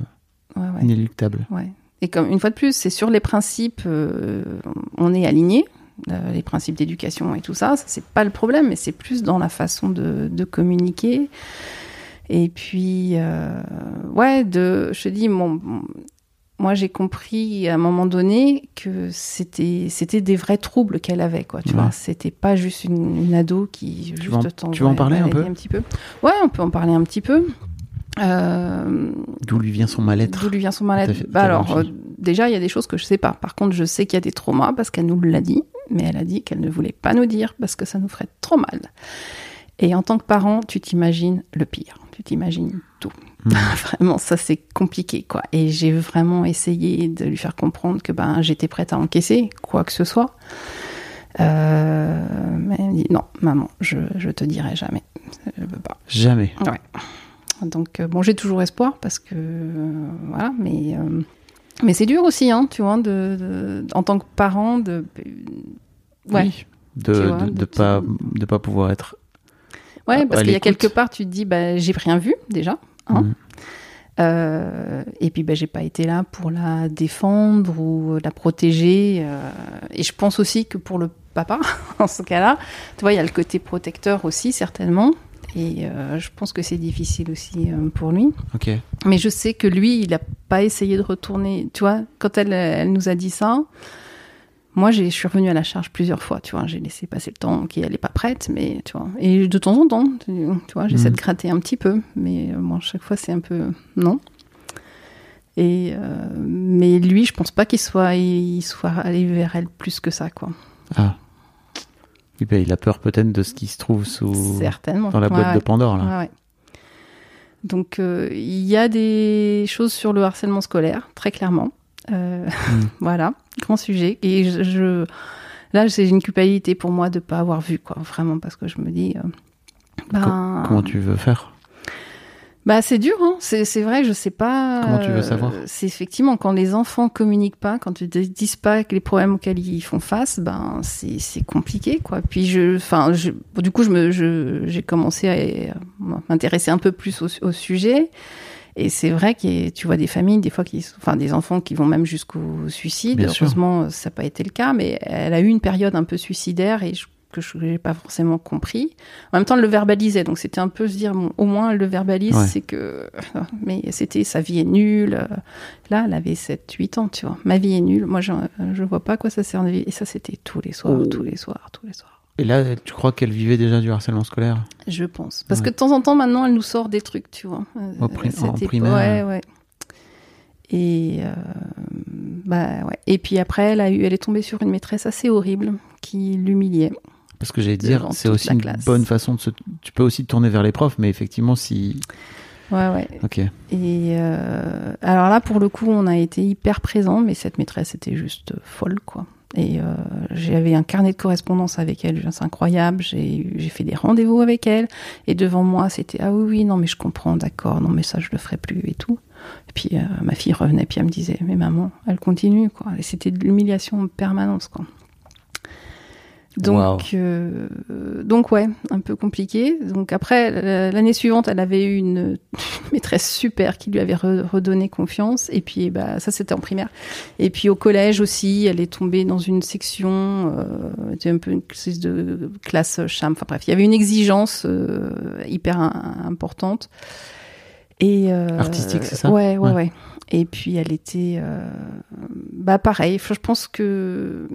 ouais, inéluctable. ouais. Et comme une fois de plus, c'est sur les principes, euh, on est aligné. Euh, les principes d'éducation et tout ça, ça c'est pas le problème, mais c'est plus dans la façon de, de communiquer. Et puis, euh, ouais, de, je te dis, mon, moi j'ai compris à un moment donné que c'était c'était des vrais troubles qu'elle avait, quoi. Tu Ouais. vois, c'était pas juste une, une ado qui juste en- tu veux en parler un peu? un petit peu. Ouais, on peut en parler un petit peu. Euh, D'où lui vient son mal-être D'où lui vient son mal-être Bah alors, euh, déjà, il y a des choses que je sais pas. Par contre, je sais qu'il y a des traumas parce qu'elle nous l'a dit, mais elle a dit qu'elle ne voulait pas nous dire parce que ça nous ferait trop mal. Et en tant que parent, tu t'imagines le pire. Tu t'imagines tout. Mhm. vraiment, ça c'est compliqué, quoi. Et j'ai vraiment essayé de lui faire comprendre que ben j'étais prête à encaisser quoi que ce soit. Euh, mais elle me dit non, maman, je, je te dirai jamais. Je veux pas. Jamais. Donc euh, bon, j'ai toujours espoir parce que euh, voilà, mais euh, mais c'est dur aussi, hein, tu vois, de, de- en tant que parent de ouais. Oui. De, te- pas, de pas pouvoir être. Ouais, parce qu'il y a quelque part, tu te dis, bah, j'ai rien vu déjà. Hein. Euh, et puis, bah, j'ai pas été là pour la défendre ou la protéger. euh, et je pense aussi que pour le papa, en ce cas-là, tu vois, il y a le côté protecteur aussi, certainement. Et euh, je pense que c'est difficile aussi euh, pour lui. Ok. Mais je sais que lui, il n'a pas essayé de retourner. Tu vois, quand elle, elle nous a dit ça, moi, j'ai- je suis revenue à la charge plusieurs fois. Tu vois, j'ai laissé passer le temps qu'elle n'est pas prête, mais tu vois. Et de temps en temps, tu tu vois, j'essaie Mhm. de gratter un petit peu, mais euh, moi, chaque fois, c'est un peu non. Et euh, mais lui, je pense pas qu'il soit, il soit allé vers elle plus que ça, quoi. Ah. Il a peur peut-être de ce qui se trouve sous Certainement. dans la boîte ouais. de Pandore là. Ouais, ouais. Donc, euh, il y a des choses sur le harcèlement scolaire, très clairement. Euh, Mm. voilà, grand sujet. Et je, je- là, c'est une culpabilité pour moi de ne pas avoir vu, quoi, vraiment, parce que je me dis. euh, ben, Comment tu veux faire? Bah, c'est dur, hein. c'est vrai, je sais pas. Comment tu veux euh, savoir C'est effectivement quand les enfants communiquent pas, quand ils ne disent pas les problèmes auxquels ils font face, ben c'est compliqué, quoi. Puis je, enfin, je, du coup, je me, j'ai commencé à m'intéresser un peu plus au, au sujet. Et c'est vrai que tu vois des familles, des fois, qui, enfin, des enfants qui vont même jusqu'au suicide. Bien sûr. Heureusement, ça n'a pas été le cas, mais elle a eu une période un peu suicidaire et je, que je n'ai pas forcément compris. En même temps, elle le verbalisait, donc c'était un peu se dire, bon, au moins elle le verbalise, Ouais. c'est que. Mais c'était sa vie est nulle. Là, elle avait 7-8 ans, tu vois. Ma vie est nulle. Moi, je ne vois pas à quoi ça sert de vivre. Et ça, c'était tous les soirs, Oh. tous les soirs, tous les soirs. Et là, tu crois qu'elle vivait déjà du harcèlement scolaire? Je pense. Parce Ouais. que de temps en temps, maintenant, elle nous sort des trucs, tu vois. Euh, Au pri- cette en primaire. Ouais, ouais. Et, euh, bah, ouais. Et puis après, elle, a eu, elle est tombée sur une maîtresse assez horrible qui l'humiliait. Parce que j'allais dire, c'est aussi une classe. bonne façon de se. Tu peux aussi te tourner vers les profs, mais effectivement, si. Ouais, ouais. Ok. Et euh, alors là, pour le coup, on a été hyper présents, mais cette maîtresse était juste folle, quoi. Et euh, j'avais un carnet de correspondance avec elle, c'est incroyable. J'ai fait des rendez-vous avec elle, et devant moi, c'était ah oui, oui, non, mais je comprends, d'accord, non, mais ça, je le ferai plus et tout. Et puis euh, ma fille revenait, puis elle me disait, mais maman, elle continue, quoi. Et c'était de l'humiliation en permanence, quoi. Donc, euh, donc ouais, un peu compliqué. Donc après, la- l'année suivante, elle avait eu une maîtresse super qui lui avait re- redonné confiance. Et puis, bah, ça, c'était en primaire. Et puis au collège aussi, elle est tombée dans une section, euh, c'était un peu une espèce de classe cham. Enfin bref, il y avait une exigence euh, hyper importante. Et euh, Artistique, c'est ça? Ouais, ouais, Ouais. ouais, Et puis elle était, euh, bah pareil. Je pense que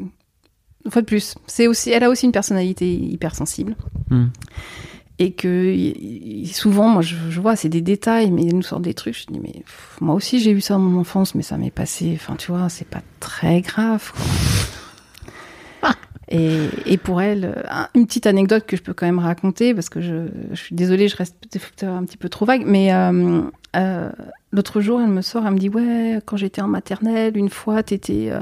une fois de plus, c'est aussi, elle a aussi une personnalité hypersensible. Hmm. Et que souvent, moi, je, je vois, c'est des détails, mais elle nous sort des trucs. Je dis, mais pff, moi aussi, j'ai eu ça dans mon enfance, mais ça m'est passé. Enfin, tu vois, c'est pas très grave. quoi. Et, et pour elle, un- une petite anecdote que je peux quand même raconter, parce que je, je suis désolée, je reste peut-être un petit peu trop vague, mais euh, euh, l'autre jour, elle me sort, elle me dit, ouais, quand j'étais en maternelle, une fois, t'étais... euh,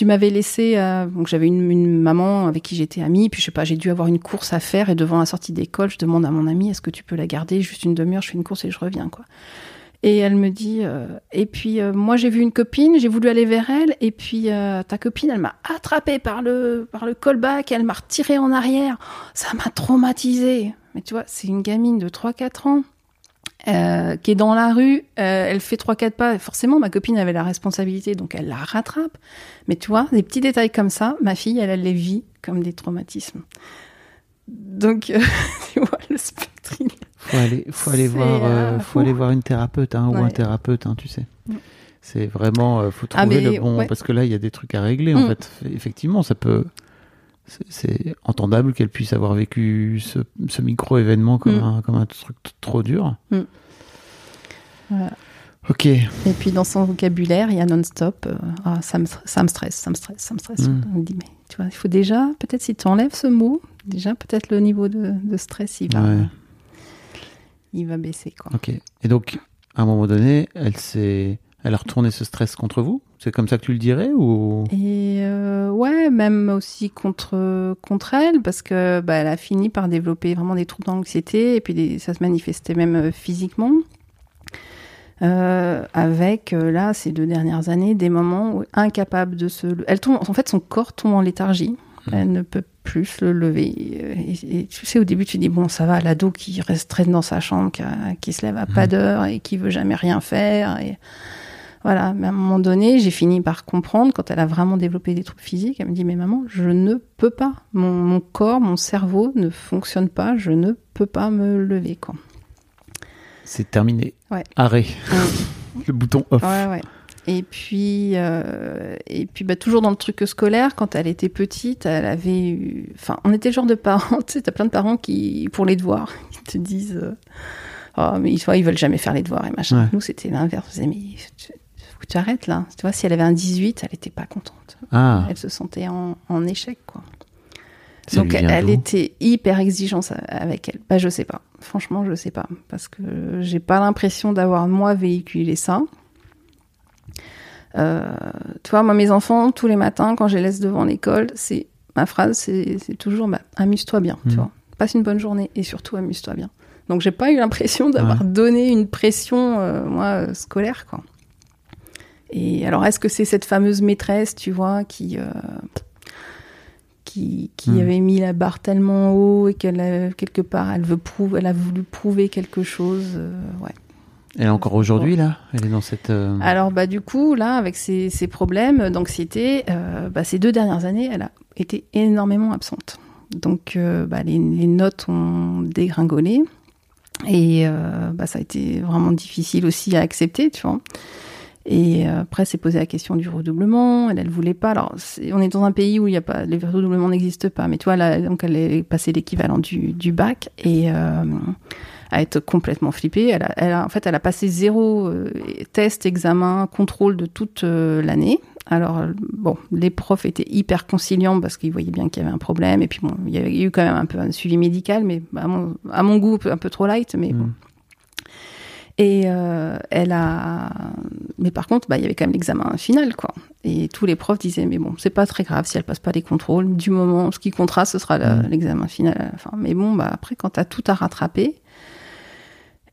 tu m'avais laissé, euh, j'avais une, maman avec qui j'étais amie, puis je sais pas, j'ai dû avoir une course à faire et devant la sortie d'école, je demande à mon amie, est-ce que tu peux la garder? Juste une demi-heure, je fais une course et je reviens quoi. Et elle me dit, euh, et puis euh, moi j'ai vu une copine, j'ai voulu aller vers elle, et puis ta copine, elle m'a attrapée par le par le callback, elle m'a retiré en arrière, ça m'a traumatisée. Mais tu vois, c'est une gamine de 3-4 ans. Euh, qui est dans la rue, euh, elle fait 3-4 pas. Forcément, ma copine avait la responsabilité, donc elle la rattrape. Mais tu vois, des petits détails comme ça, ma fille, elle, elle les vit comme des traumatismes. Donc, euh, tu vois, le spectre, il Faut aller, faut aller C'est, voir, faut aller voir une thérapeute hein, ou un thérapeute, hein, tu sais. Mm. C'est vraiment, faut Ah, trouver mais, le bon, ouais. parce que là, il y a des trucs à régler en Mm. fait. Effectivement, ça peut, c'est- entendable qu'elle puisse avoir vécu ce, ce micro événement comme Mm. un, comme un truc trop dur. Voilà. Ok. Et puis dans son vocabulaire, il y a non-stop. euh, ah, ça, me, ça me stresse, ça me stresse, ça me stresse. Mm. On dit, mais tu vois, il faut déjà, peut-être si tu enlèves ce mot, déjà peut-être le niveau de, de stress, il va, Ouais. il va baisser. Quoi. Ok. Et donc, à un moment donné, elle elle a retourné ce stress contre vous? C'est comme ça que tu le dirais ou? Et euh, ouais, même aussi contre contre elle parce que bah, elle a fini par développer vraiment des troubles d'anxiété et puis des- ça se manifestait même euh, physiquement. Euh, avec là ces deux dernières années des moments où incapable de se, elle tombe, en fait son corps tombe en léthargie. Elle ne peut plus se le lever. Et, et tu sais, au début, tu dis, bon, ça va, l'ado qui reste traîne dans sa chambre, qui, a- qui se lève à pas d'heure et qui veut jamais rien faire. Et voilà. Mais à un moment donné, j'ai fini par comprendre, quand elle a vraiment développé des troubles physiques, elle me dit, mais maman, je ne peux pas. Mon, mon corps, mon cerveau ne fonctionne pas. Je ne peux pas me lever, quoi. c'est terminé Ouais. Arrêt. le bouton off. Ouais, ouais. Et puis, euh, et puis bah, toujours dans le truc scolaire, quand elle était petite, elle avait eu. Enfin, on était le genre de parents, tu sais, t'as plein de parents qui, pour les devoirs, qui te disent euh, Oh, mais ils, ils veulent jamais faire les devoirs et machin. Ouais. Nous, c'était l'inverse. On disait, mais tu, faut que tu arrêtes là. Tu vois, si elle avait un 18, elle était pas contente. Ah, Elle se sentait en, en échec, quoi. ça Donc elle était hyper exigeante avec elle. Bah je sais pas. Franchement, je sais pas parce que j'ai pas l'impression d'avoir moi véhiculé ça. Euh, tu vois, moi mes enfants tous les matins quand je les laisse devant l'école, c'est ma phrase, c'est toujours bah, amuse-toi bien, tu vois. Passe une bonne journée et surtout amuse-toi bien. Donc j'ai pas eu l'impression d'avoir donné une pression euh, moi euh, scolaire quoi. Et alors est-ce que c'est cette fameuse maîtresse, tu vois, qui euh, qui, qui Mhm. avait mis la barre tellement haut et qu'elle a- quelque part elle veut prouver, elle a voulu prouver quelque chose, euh, ouais. Elle est encore aujourd'hui là? Elle est dans cette. euh, Alors bah du coup là avec ses, ses problèmes d'anxiété, bah, ces deux dernières années, elle a été énormément absente. Donc bah, les, les notes ont dégringolé et bah, ça a été vraiment difficile aussi à accepter, tu vois. Et euh, après, c'est posé la question du redoublement. Elle, elle voulait pas. Alors, on est dans un pays où il y a pas, les redoublements n'existent pas. Mais tu vois, là, donc elle est passée l'équivalent du, bac et euh, à être complètement flippée. Elle a, a- en fait, elle a passé zéro euh, test, examen, contrôle de toute euh, l'année. Alors, bon, les profs étaient hyper conciliants parce qu'ils voyaient bien qu'il y avait un problème. Et puis, bon, il y avait eu quand même un peu un suivi médical, mais à mon, goût, un peu, trop light. Mais bon. Mm. Et euh, elle a. Mais par contre, bah, il y avait quand même l'examen final, quoi. Et tous les profs disaient, mais bon, c'est pas très grave si elle passe pas les contrôles. Du moment, ce qui comptera, ce sera Mm. l'examen final à la fin. Mais bon, bah, après, quand t'as tout à rattraper.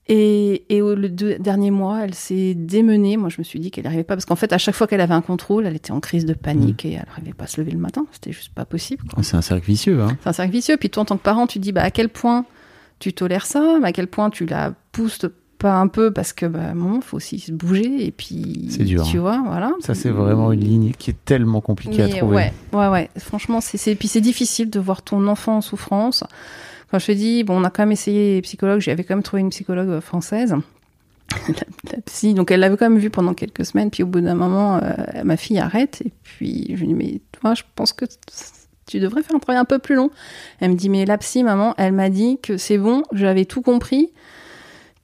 Et, et au le deux- dernier mois, elle s'est démenée. Moi, je me suis dit qu'elle n'arrivait pas. Parce qu'en fait, à chaque fois qu'elle avait un contrôle, elle était en crise de panique et elle n'arrivait pas à se lever le matin. C'était juste pas possible. C'est un cercle vicieux. Hein. C'est un cercle vicieux. Puis toi, en tant que parent, tu te dis bah, à quel point tu tolères ça, mais à quel point tu la pousses pas un peu parce que bah, il faut aussi se bouger. Et puis, C'est dur, Tu vois, voilà. Ça, c'est vraiment une ligne qui est tellement compliquée à Mais trouver. Ouais, ouais, ouais. Franchement, c'est, c'est, puis c'est difficile de voir ton enfant en souffrance. Quand je te dis, bon, on a quand même essayé les psychologues, j'avais quand même trouvé une psychologue euh, française. la, la psy, donc elle l'avait quand même vue pendant quelques semaines, puis au bout d'un moment, euh, ma fille arrête, et puis je lui dis, mais toi, je pense que tu devrais faire un travail un peu plus long. Elle me dit, mais la psy, maman, elle m'a dit que c'est bon, j'avais tout compris,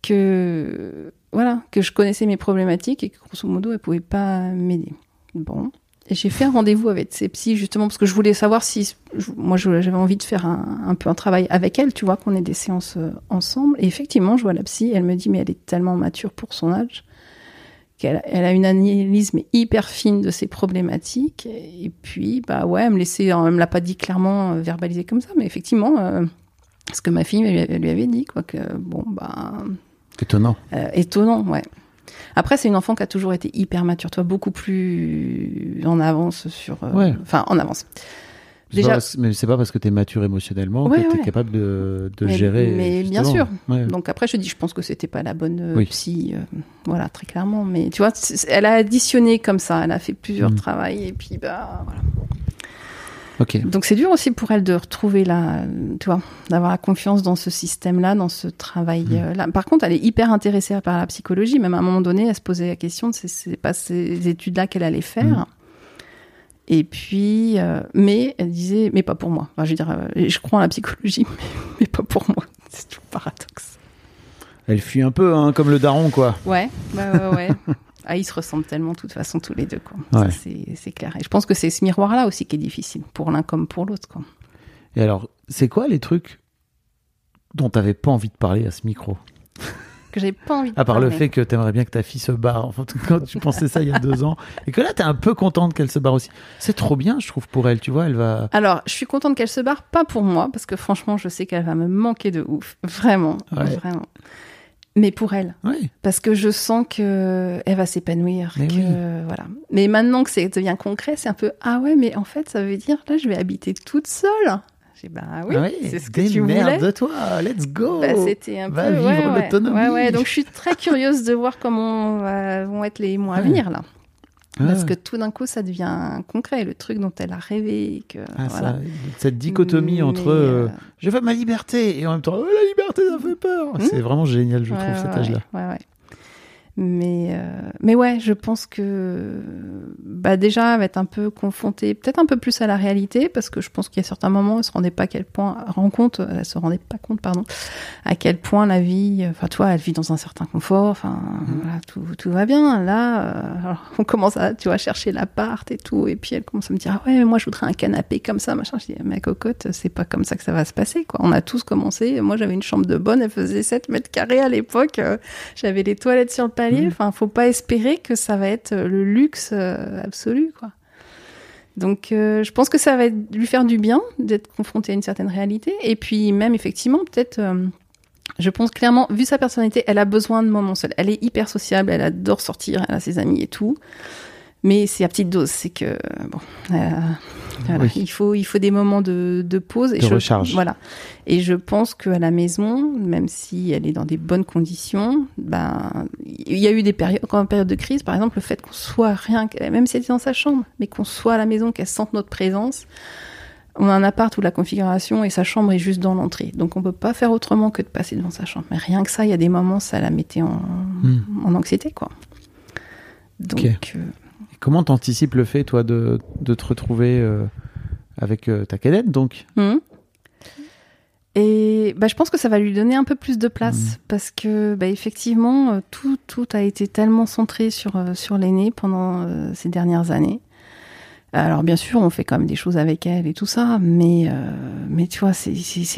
que voilà, que je connaissais mes problématiques et que grosso modo, elle pouvait pas m'aider. Bon. Et j'ai fait un rendez-vous avec ces psys justement parce que je voulais savoir si je- moi j'avais envie de faire un, un peu un travail avec elle, tu vois, qu'on ait des séances euh, ensemble. Et effectivement, je vois la psy, elle me dit mais elle est tellement mature pour son âge qu'elle elle a une analyse mais hyper fine de ses problématiques. Et puis bah ouais, elle me laissait, elle me l'a pas dit clairement euh, verbalisé comme ça, mais effectivement, euh, ce que ma fille elle lui avait dit quoi que bon bah Étonnant. euh, étonnant, ouais. Après, c'est une enfant qui a toujours été hyper mature, toi, beaucoup plus en avance sur. euh, Ouais. Enfin, en avance. Déjà- pas mais c'est pas parce que tu es mature émotionnellement Ouais, que tu es ouais. capable de, de Mais- gérer. mais bien sûr. Ouais. Donc après, je dis, je pense que c'était pas la bonne euh, Oui. psy, euh, voilà, très clairement. Mais tu vois, elle a additionné comme ça, elle a fait plusieurs Mm. travails et puis bah voilà. Donc c'est dur aussi pour elle de retrouver la, tu vois, d'avoir la confiance dans ce système-là, dans ce travail-là. Par contre, elle est hyper intéressée par la psychologie. Même à un moment donné, elle se posait la question de c'est- pas ces études-là qu'elle allait faire. Mm. Et puis, euh, mais elle disait, mais pas pour moi. Enfin, je veux dire, euh, je crois en la psychologie, mais, mais pas pour moi. C'est tout le paradoxe. Elle fuit un peu, hein, comme le daron, quoi. Ouais, ouais, ouais, ouais. Ah, ils se ressemblent tellement, de toute façon, tous les deux, Ouais. c'est- c'est clair. Et je pense que c'est ce miroir-là aussi qui est difficile, pour l'un comme pour l'autre, quoi. Et alors, c'est quoi les trucs dont t'avais pas envie de parler à ce micro que j'avais pas envie de À part le fait que t'aimerais bien que ta fille se barre, enfin, quand tu pensais ça il y a deux ans, et que là t'es un peu contente qu'elle se barre aussi. C'est trop bien, je trouve, pour elle, tu vois, elle va. Alors, je suis contente qu'elle se barre, pas pour moi, parce que franchement, je sais qu'elle va me manquer de ouf. Vraiment, Ouais. vraiment. Mais pour elle. Oui, Parce que je sens que elle va s'épanouir. Mais que, oui. voilà. Mais maintenant que ça devient concret, c'est un peu ah ouais, mais en fait, ça veut dire là, je vais habiter toute seule. J'ai bah oui, Ouais, c'est ce que tu voulais. démerde-toi, let's go. Bah, c'était un Va peu vivre ouais, l'autonomie. Ouais, ouais. Donc je suis très curieuse de voir comment euh, vont être les mois à venir là, Ah, parce que tout d'un coup, ça devient concret, le truc dont elle a rêvé. Que, ah, voilà. ça, cette dichotomie Mais, entre euh, euh, je veux ma liberté et en même temps oh, la liberté ça fait peur. C'est vraiment génial, je Hmm. Ouais, trouve, ouais, cet âge-là. Ouais. Mais, euh, mais ouais, je pense que bah déjà, elle va être un peu confrontée, peut-être un peu plus à la réalité, parce que je pense qu'il y a certains moments, elle se rendait pas à quel point, rend compte, elle se rendait pas compte, pardon, à quel point la vie, enfin, toi, elle vit dans un certain confort, enfin, Mhm. voilà, tout, tout va bien. Là, euh, alors, on commence à, tu vois, chercher l'appart et tout, et puis elle commence à me dire, ah ouais, mais moi, je voudrais un canapé comme ça, machin. Je dis, mais cocotte, c'est pas comme ça que ça va se passer, quoi. On a tous commencé. Moi, j'avais une chambre de bonne, elle faisait 7 mètres carrés à l'époque. euh, j'avais les toilettes sur le palier. Mhm. Enfin, faut pas espérer que ça va être euh, le luxe euh, absolu, quoi. Donc, euh, je pense que ça va être- lui faire du bien d'être confronté à une certaine réalité. Et puis, même effectivement, peut-être, euh, je pense clairement, vu sa personnalité, elle a besoin de moments seuls. Elle est hyper sociable, elle adore sortir, elle a ses amis et tout. Mais c'est à petite dose, c'est que bon, euh, voilà, Oui. il faut il faut des moments de, de pause et De je, recharge. Voilà. Et je pense qu'à la maison, même si elle est dans des bonnes conditions, ben il y a eu des périodes, quand en période de crise, par exemple, le fait qu'on soit rien, même si elle est dans sa chambre, mais qu'on soit à la maison, qu'elle sente notre présence. On a un appart où la configuration et sa chambre est juste dans l'entrée. Donc on peut pas faire autrement que de passer devant sa chambre. Mais rien que ça, il y a des moments, ça la mettait en, Hmm. en anxiété, quoi. Donc, euh, comment t'anticipes le fait, toi, de, de te retrouver euh, avec euh, ta cadette, donc? Mhm. Et bah, je pense que ça va lui donner un peu plus de place Mhm. parce que bah, effectivement euh, tout, tout a été tellement centré sur, sur l'aîné pendant euh, ces dernières années. Alors bien sûr on fait quand même des choses avec elle et tout ça, mais, euh, mais tu vois c'est-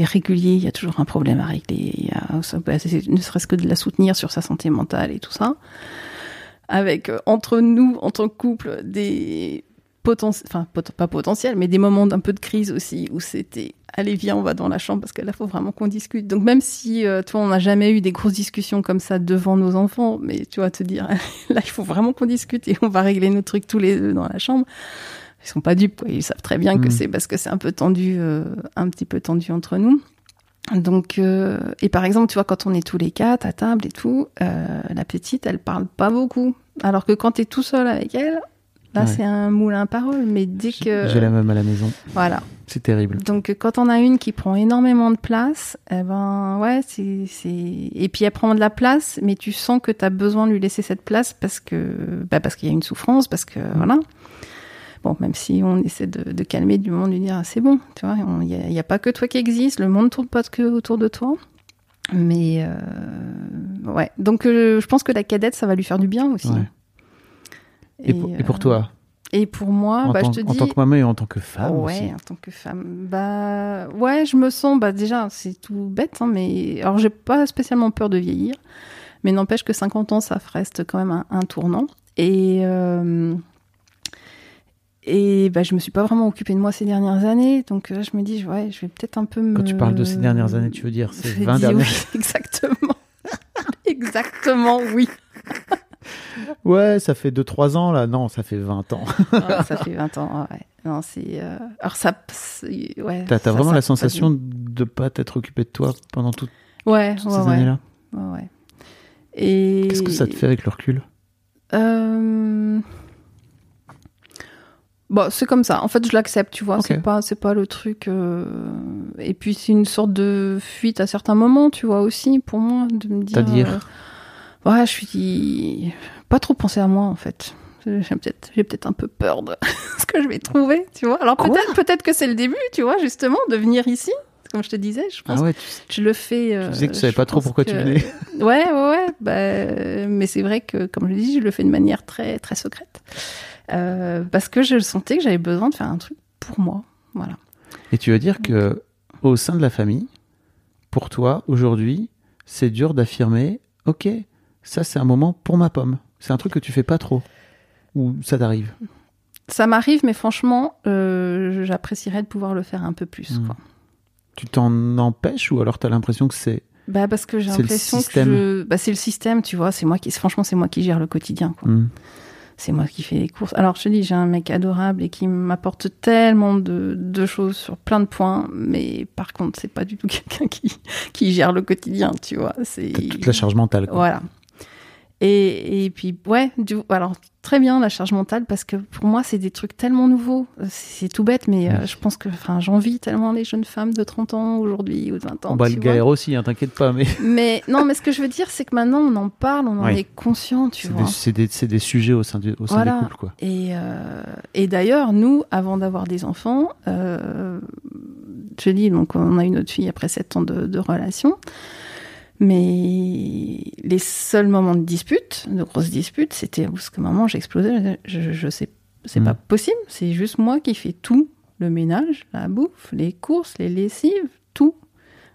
régulier, il y a toujours un problème à régler, il y a, ne serait-ce que de la soutenir sur sa santé mentale et tout ça. Avec euh, entre nous en tant que couple des potentiels, enfin pot- pas potentiels, mais des moments d'un peu de crise aussi où c'était allez viens on va dans la chambre parce que là faut vraiment qu'on discute. Donc même si euh, toi on n'a jamais eu des grosses discussions comme ça devant nos enfants, mais tu vas te dire là il faut vraiment qu'on discute et on va régler nos trucs tous les deux dans la chambre. Ils sont pas dupes, quoi. ils savent très bien que Mhm. c'est parce que c'est un peu tendu, euh, un petit peu tendu entre nous. Donc, euh, et par exemple, tu vois, quand on est tous les quatre à table et tout, euh, la petite, elle parle pas beaucoup. Alors que quand tu es tout seul avec elle, là, Ouais. c'est un moulin à parole. Mais dès que. J'ai la même à la maison. Voilà. C'est terrible. Donc, quand on a une qui prend énormément de place, eh ben, ouais, c'est. c'est- Et puis, elle prend de la place, mais tu sens que tu as besoin de lui laisser cette place parce que. Bah, parce qu'il y a une souffrance, parce que. Voilà. Bon, même si on essaie de, de calmer du monde, de lui dire, ah, c'est bon, tu vois, il n'y a, pas que toi qui existe, le monde tourne pas que autour de toi. Mais, euh, ouais. Donc, euh, je pense que la cadette, ça va lui faire du bien aussi. Ouais. Et, pour, et pour euh, toi, Et pour moi, en, bah, tant, je te en dis. tant que maman et en tant que femme ouais, aussi. en tant que femme. Bah, ouais, je me sens, bah, déjà, c'est tout bête, hein, mais. Alors, j'ai pas spécialement peur de vieillir, mais n'empêche que 50 ans, ça reste quand même un, un tournant. Et. euh, Et bah, je me suis pas vraiment occupée de moi ces dernières années, donc là, je me dis, ouais, je vais peut-être un peu me. Quand tu parles de ces dernières années, tu veux dire ces Je 20 dis dernières oui, exactement. exactement, oui. Ouais, ça fait 2-3 ans là. Non, ça fait 20 ans. Ça fait 20 ans, ouais. Non, c'est. euh, Alors, ça. Ouais. T'as vraiment ça- la sensation de pas t'être occupé de toi pendant toutes Ouais, toutes ouais, ces ouais. années-là? Ouais, ouais. Et. Qu'est-ce que ça te fait avec le recul? Euh... Bon, c'est comme ça. En fait, je l'accepte, tu vois. C'est pas, c'est pas le truc. euh, Et puis, c'est une sorte de fuite à certains moments, tu vois aussi, pour moi, de me dire. C'est-à-dire euh, Ouais, je suis pas trop pensé à moi, en fait. J'ai peut-être, j'ai peut-être un peu peur de ce que je vais trouver, tu vois. Alors Quoi peut-être, peut-être que c'est le début, tu vois, justement, de venir ici. Comme je te disais, je pense Ah ouais, tu, que je le fais. euh, tu disais que tu savais pas trop pourquoi que- tu venais. Ouais, ouais, ouais. Bah, mais c'est vrai que, comme je dis, je le fais de manière très, très secrète. Euh, parce que je sentais que j'avais besoin de faire un truc pour moi. Voilà. Et tu veux dire que au sein de la famille, pour toi, aujourd'hui, c'est dur d'affirmer ok, ça c'est un moment pour ma pomme. C'est un truc que tu fais pas trop. Ou ça t'arrive? Ça m'arrive, mais franchement, euh, j'apprécierais de pouvoir le faire un peu plus. Mm. Quoi. Tu t'en empêches ou alors t'as l'impression que c'est. Bah parce que j'ai l'impression que je... bah, c'est le système, tu vois. C'est moi qui, franchement, c'est moi qui gère le quotidien. Quoi. Hmm. C'est moi qui fais les courses. Alors je te dis, j'ai un mec adorable et qui m'apporte tellement de, de choses sur plein de points, mais par contre, c'est pas du tout quelqu'un qui, qui gère le quotidien, tu vois. C'est toute la charge mentale. Quoi. Voilà. Et, et puis, ouais, du, alors très bien la charge mentale parce que pour moi, c'est des trucs tellement nouveaux. C'est tout bête, mais euh, je pense que enfin, j'envie tellement les jeunes femmes de 30 ans aujourd'hui ou de 20 ans. On va tu le galère aussi, hein, t'inquiète pas, mais Mais non, mais ce que je veux dire, c'est que maintenant, on en parle, on en Oui. est conscient, tu c'est vois. des, c'est des, sujets au sein, du, au sein Voilà. des couples. Quoi. Et, euh, et d'ailleurs, nous, avant d'avoir des enfants, euh, je dis, donc on a eu notre fille après 7 ans de, de relation, mais les seuls moments de dispute, de grosses disputes, c'était parce que maman, j'explosais, je, je sais, c'est Mm. pas possible, c'est juste moi qui fais tout, le ménage, la bouffe, les courses, les lessives, tout.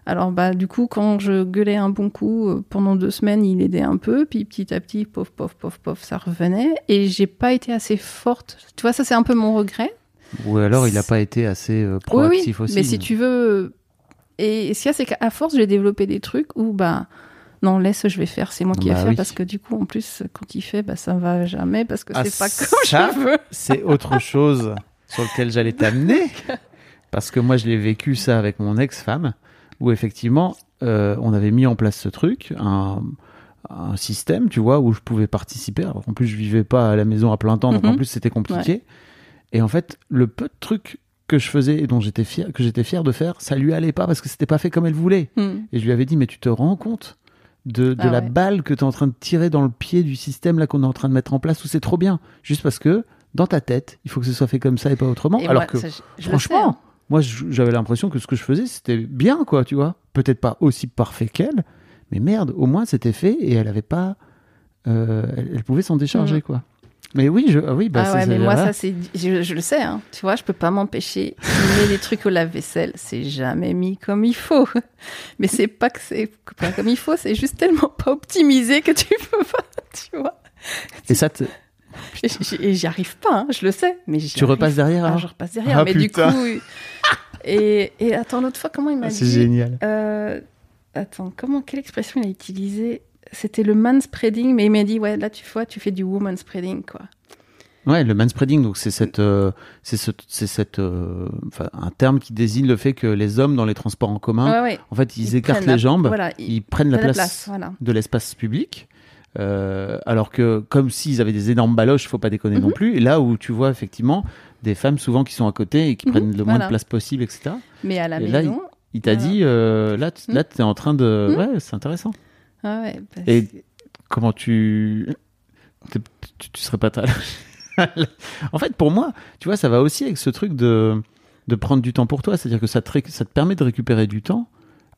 Alors bah du coup quand je gueulais un bon coup euh, pendant deux semaines il aidait un peu. Puis petit à petit pof pof pof pof ça revenait. Et j'ai pas été assez forte. Tu vois ça c'est un peu mon regret. Ou alors il n'a pas été assez euh, proactif oui, aussi. mais si tu veux et ce qu'il y a c'est qu'à force j'ai développé des trucs où bah non laisse je vais faire c'est moi qui vais Bah faire oui. parce que du coup en plus quand il fait bah ça va jamais parce que Ah, c'est pas comme ça, je veux c'est autre chose sur lequel j'allais t'amener. Parce que moi, je l'ai vécu ça avec mon ex-femme, où effectivement, euh, on avait mis en place ce truc, un, un système, tu vois, où je pouvais participer. Alors en plus, je vivais pas à la maison à plein temps, donc Mhm. en plus, c'était compliqué. Et en fait, le peu de trucs que je faisais et dont j'étais fier, que j'étais fier de faire, ça lui allait pas parce que c'était pas fait comme elle voulait. Hmm. Et je lui avais dit, mais tu te rends compte de, de Ah la ouais. balle que tu es en train de tirer dans le pied du système là qu'on est en train de mettre en place, où c'est trop bien? Juste parce que dans ta tête, il faut que ce soit fait comme ça et pas autrement. Et Alors moi, que ça, je- franchement, hein. moi j'avais l'impression que ce que je faisais c'était bien, quoi, tu vois. Peut-être pas aussi parfait qu'elle, mais merde, au moins c'était fait et elle avait pas. euh, elle, elle pouvait s'en décharger, Mhm. quoi. Mais oui, je, ah oui, bah ah ouais, mais moi, ça, c'est. Je, je le sais, hein. Tu vois, je peux pas m'empêcher. Mets des trucs au lave-vaisselle, c'est jamais mis comme il faut. Mais c'est pas que c'est pas comme il faut, c'est juste tellement pas optimisé que tu peux pas, tu vois. Et ça, te- Et j'y- arrive pas, hein, je le sais. Mais tu repasses derrière alors je repasse derrière. Ah, mais putain. du coup. Et, et attends, l'autre fois, comment il m'a Ah, dit C'est génial. Euh, attends, comment, quelle expression il a utilisée? C'était le manspreading, mais il m'a dit, ouais, là, tu vois, tu fais du woman spreading, quoi. Ouais, le manspreading, donc c'est cette, euh, c'est ce- c'est cette, euh, enfin, un terme qui désigne le fait que les hommes dans les transports en commun, ouais, ouais. en fait, ils, Ils écartent les la- jambes, Voilà, ils prennent la place, voilà. de l'espace public. euh, alors que comme s'ils avaient des énormes baloches, faut pas déconner non Mhm. plus. Et là où tu vois effectivement des femmes souvent qui sont à côté et qui Mhm, prennent le moins voilà. de place possible, etc. Mais à la Et là, maison. Il t'a dit là, t- Mhm. là, t'es en train de, Mhm. ouais, c'est intéressant. Ah ouais, parce Et- que- Comment tu, tu, tu serais pas très. en fait, pour moi, tu vois, ça va aussi avec ce truc de de prendre du temps pour toi, c'est-à-dire que ça te, ça te permet de récupérer du temps.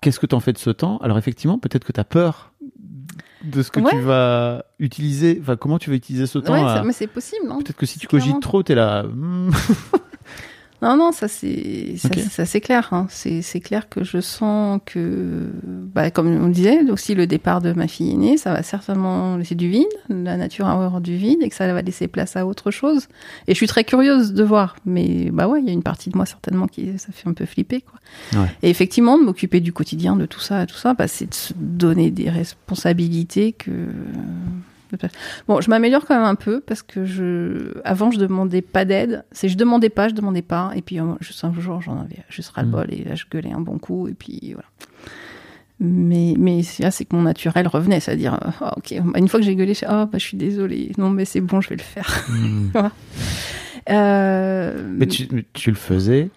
Qu'est-ce que tu en fais de ce temps? Alors effectivement, peut-être que tu as peur de ce que Ouais. tu vas utiliser, enfin comment tu vas utiliser ce temps. Ouais, à- mais c'est possible, non? Peut-être que si tu Clairement. cogites trop, t'es là. Non, non, ça c'est ça, c'est clair. hein. C'est c'est clair que je sens que, bah, comme on disait, aussi le départ de ma fille aînée, ça va certainement laisser du vide, la nature a horreur du vide et que ça va laisser place à autre chose. Et je suis très curieuse de voir. Mais bah ouais, il y a une partie de moi certainement qui ça fait un peu flipper, quoi. Ouais. Et effectivement, de m'occuper du quotidien, de tout ça, tout ça, bah, c'est de se donner des responsabilités que. Bon, je m'améliore quand même un peu parce que je, avant, je demandais pas d'aide. C'est je demandais pas, je demandais pas. Et puis, euh, juste un jour, j'en avais juste ras le bol et là, je gueulais un bon coup. Et puis, voilà. Mais, mais c'est là, c'est que mon naturel revenait, c'est-à-dire, euh, Ah, ok, une fois que j'ai gueulé, je suis, oh, bah, je suis désolée. Non, mais c'est bon, je vais le faire. hmm. Euh, Mais tu, tu le faisais.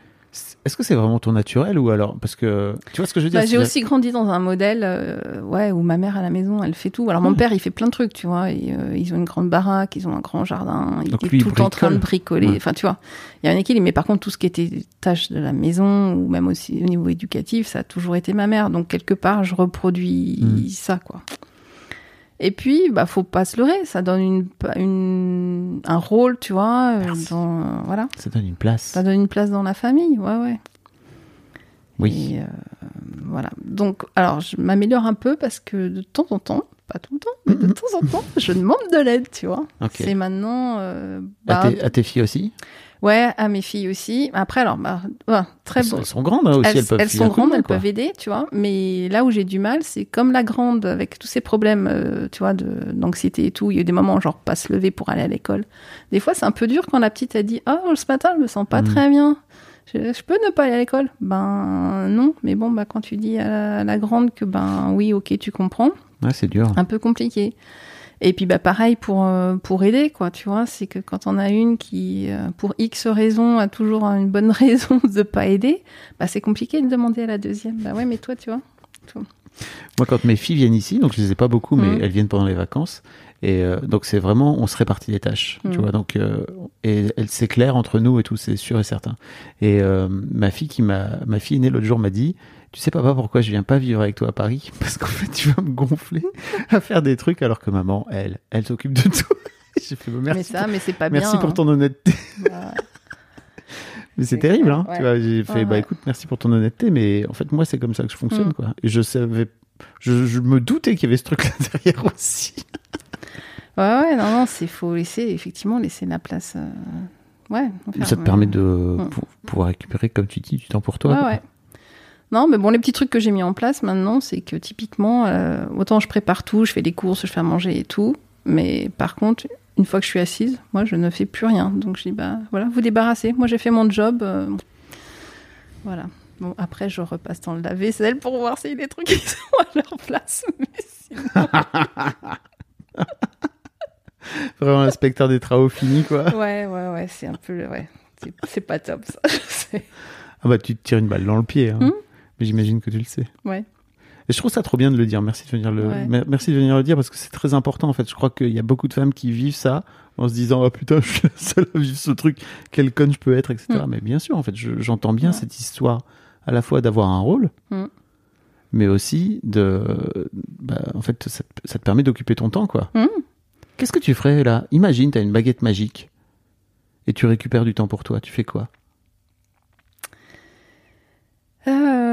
Est-ce que c'est vraiment ton naturel ou alors parce que tu vois ce que je veux dire Bah, j'ai aussi grandi dans un modèle euh, ouais, où ma mère à la maison, elle fait tout. Alors mon Hmm. père, il fait plein de trucs, tu vois. Et, euh, ils ont une grande baraque, ils ont un grand jardin. Il Donc est lui, il tout le temps en train de bricole. bricoler. Ouais. Enfin, tu vois, il y a un équilibre. Mais par contre, tout ce qui était tâches de la maison ou même aussi au niveau éducatif, ça a toujours été ma mère. Donc quelque part, je reproduis Hmm. ça, quoi. Et puis, bah, faut pas se leurrer. Ça donne une, une un rôle, tu vois. euh, Merci. dans, voilà, ça donne une place. ça donne une place dans la famille. Ouais, ouais. Oui. Et, euh, voilà. Donc, alors, je m'améliore un peu parce que de temps en temps, pas tout le temps, mais de temps en temps, je demande de l'aide, tu vois. Ok. C'est maintenant. euh, À, bah, tes, à tes filles aussi? Ouais, à mes filles aussi. Après, alors, bah, ouais, très elles, bon. elles sont grandes hein, aussi, elles, elles, peuvent elles sont grandes, elles quoi. peuvent aider, tu vois. Mais là où j'ai du mal, c'est comme la grande, avec tous ces problèmes, euh, tu vois, d'anxiété et tout. Il y a eu des moments, genre, pas se lever pour aller à l'école. Des fois, c'est un peu dur quand la petite a dit Oh, ce matin, je me sens pas Mhm. très bien. Je, je peux ne pas aller à l'école? Ben non. Mais bon, bah, quand tu dis à la, à la grande que, ben oui, ok, tu comprends, Ouais, c'est dur. un peu compliqué. Et puis bah pareil pour euh, pour aider quoi, tu vois, c'est que quand on a une qui euh, pour X raison a toujours une bonne raison de pas aider, bah c'est compliqué de demander à la deuxième. Bah ouais, mais toi tu vois. Moi, quand mes filles viennent ici, donc je les ai pas beaucoup, mais Mhm. elles viennent pendant les vacances. Et euh, donc, c'est vraiment, on se répartit les tâches. Tu Mhm. vois, donc, euh, et elle- c'est clair entre nous et tout, c'est sûr et certain. Et euh, ma fille qui m'a, ma fille aînée l'autre jour m'a dit, tu sais papa pourquoi je viens pas vivre avec toi à Paris? Parce qu'en fait, tu vas me gonfler à faire des trucs alors que maman, elle, elle s'occupe de tout. J'ai fait bon, merci. mais ça, mais c'est pas Merci bien. pour ton honnêteté. hein. Mais c'est terrible, hein. ouais. Tu vois, j'ai fait, Ouais, bah écoute, merci pour ton honnêteté, mais en fait, moi, c'est comme ça que je fonctionne, Mm. quoi. Et je savais, je, je me doutais qu'il y avait ce truc-là derrière aussi. Ouais ouais, non non, c'est faut laisser effectivement laisser la place. euh, Ouais. faire- ça te permet de Mm. pou- pouvoir récupérer, comme tu dis, du temps pour toi. Ouais. Non, mais bon, les petits trucs que j'ai mis en place maintenant, c'est que typiquement, euh, autant je prépare tout, je fais des courses, je fais à manger et tout, mais par contre, une fois que je suis assise, moi, je ne fais plus rien. Donc je dis, bah voilà, vous débarrassez. Moi, j'ai fait mon job. euh, voilà. Bon, après, je repasse dans le lave-vaisselle pour voir s'il y a des trucs qui sont à leur place. Mais sinon- Vraiment l'inspecteur des travaux finis, quoi. ouais, ouais, ouais, c'est un peu. le- Ouais, c'est- pas top, ça. je sais. Ah bah, tu te tires une balle dans le pied, hein. Mm. Mais j'imagine que tu le sais. Ouais. Et je trouve ça trop bien de le dire. Merci de venir le, Ouais. merci de venir le dire parce que c'est très important, en fait. Je crois qu'il y a beaucoup de femmes qui vivent ça en se disant, oh putain, je suis la seule à vivre ce truc. Quelle conne je peux être, etc. Mm. Mais bien sûr, en fait, je- j'entends bien Ouais. cette histoire à la fois d'avoir un rôle, Mm. mais aussi de, bah, en fait, ça, te- ça te permet d'occuper ton temps, quoi. Mm. Qu'est-ce que tu ferais là? Imagine, tu as une baguette magique et tu récupères du temps pour toi. Tu fais quoi? Euh,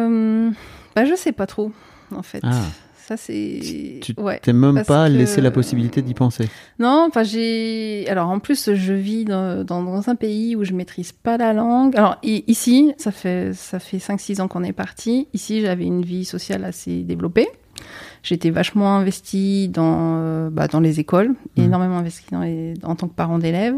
bah, je sais pas trop, en fait. Ah. Ça, c'est. Tu ouais. T'es même pas que- laissé la possibilité d'y penser. Non, enfin, j'ai. Alors, en plus, je vis dans, dans, dans un pays où je maîtrise pas la langue. Alors, i- ici, ça fait, ça fait 5-6 ans qu'on est parti. Ici, j'avais une vie sociale assez développée. J'étais vachement investie dans, euh, bah, dans les écoles, Mhm. énormément investie dans les, en tant que parent d'élèves,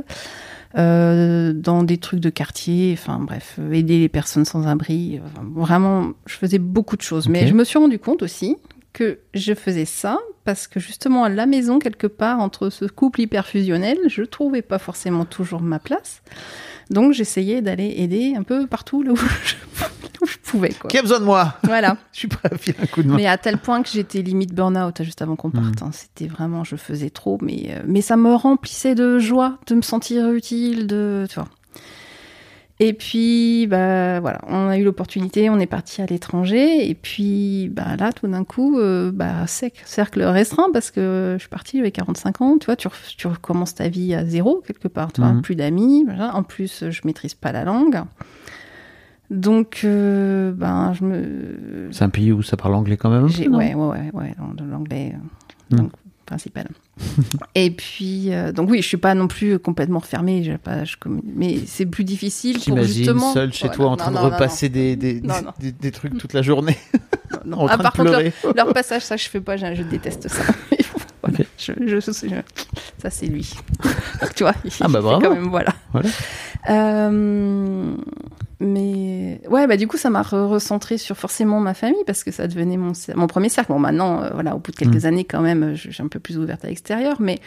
euh, dans des trucs de quartier, enfin bref, aider les personnes sans abri. Enfin, vraiment, je faisais beaucoup de choses. Mais je me suis rendu compte aussi que je faisais ça parce que justement à la maison, quelque part, entre ce couple hyperfusionnel, je trouvais pas forcément toujours ma place. Donc j'essayais d'aller aider un peu partout là où je, là où je pouvais. Quoi. Qui a besoin de moi? Voilà. Je suis prêt à filer un coup de main. Mais à tel point que j'étais limite burn-out juste avant qu'on parte. Mm. hein. C'était vraiment, je faisais trop, mais, euh, mais ça me remplissait de joie de me sentir utile, de, tu vois. Et puis, bah voilà, on a eu l'opportunité, on est parti à l'étranger, et puis bah là, tout d'un coup, euh, bah sec, cercle restreint parce que je suis partie, j'avais 45 ans, tu vois, tu, re- tu recommences ta vie à zéro quelque part, tu vois, Mhm. plus d'amis, en plus, je maîtrise pas la langue. Donc, euh, ben, je me, C'est un pays où ça parle anglais quand même. ouais, ouais, ouais, ouais, l'anglais Hmm. euh, donc, principal. Et puis, euh, donc oui, je suis pas non plus complètement refermée, j'ai pas, je mais c'est plus difficile pour justement. seul chez Ouais, toi non, en train non, de non, repasser Des, des. Des, des trucs toute la journée non, en non. Ah, train par de contre, leur, pleurer. leur passage, ça je fais pas, je, je déteste ça. Voilà, je, je- je- je- ça c'est lui. Donc, tu vois, il Ah bah bravo. quand même, voilà. Voilà. Euh, mais ouais, bah du coup, ça m'a re- recentré sur forcément ma famille parce que ça devenait mon, mon premier cercle. Bon, maintenant, euh, voilà, au bout de quelques Mm. années, quand même, je, je suis un peu plus ouverte à l'extérieur. Mais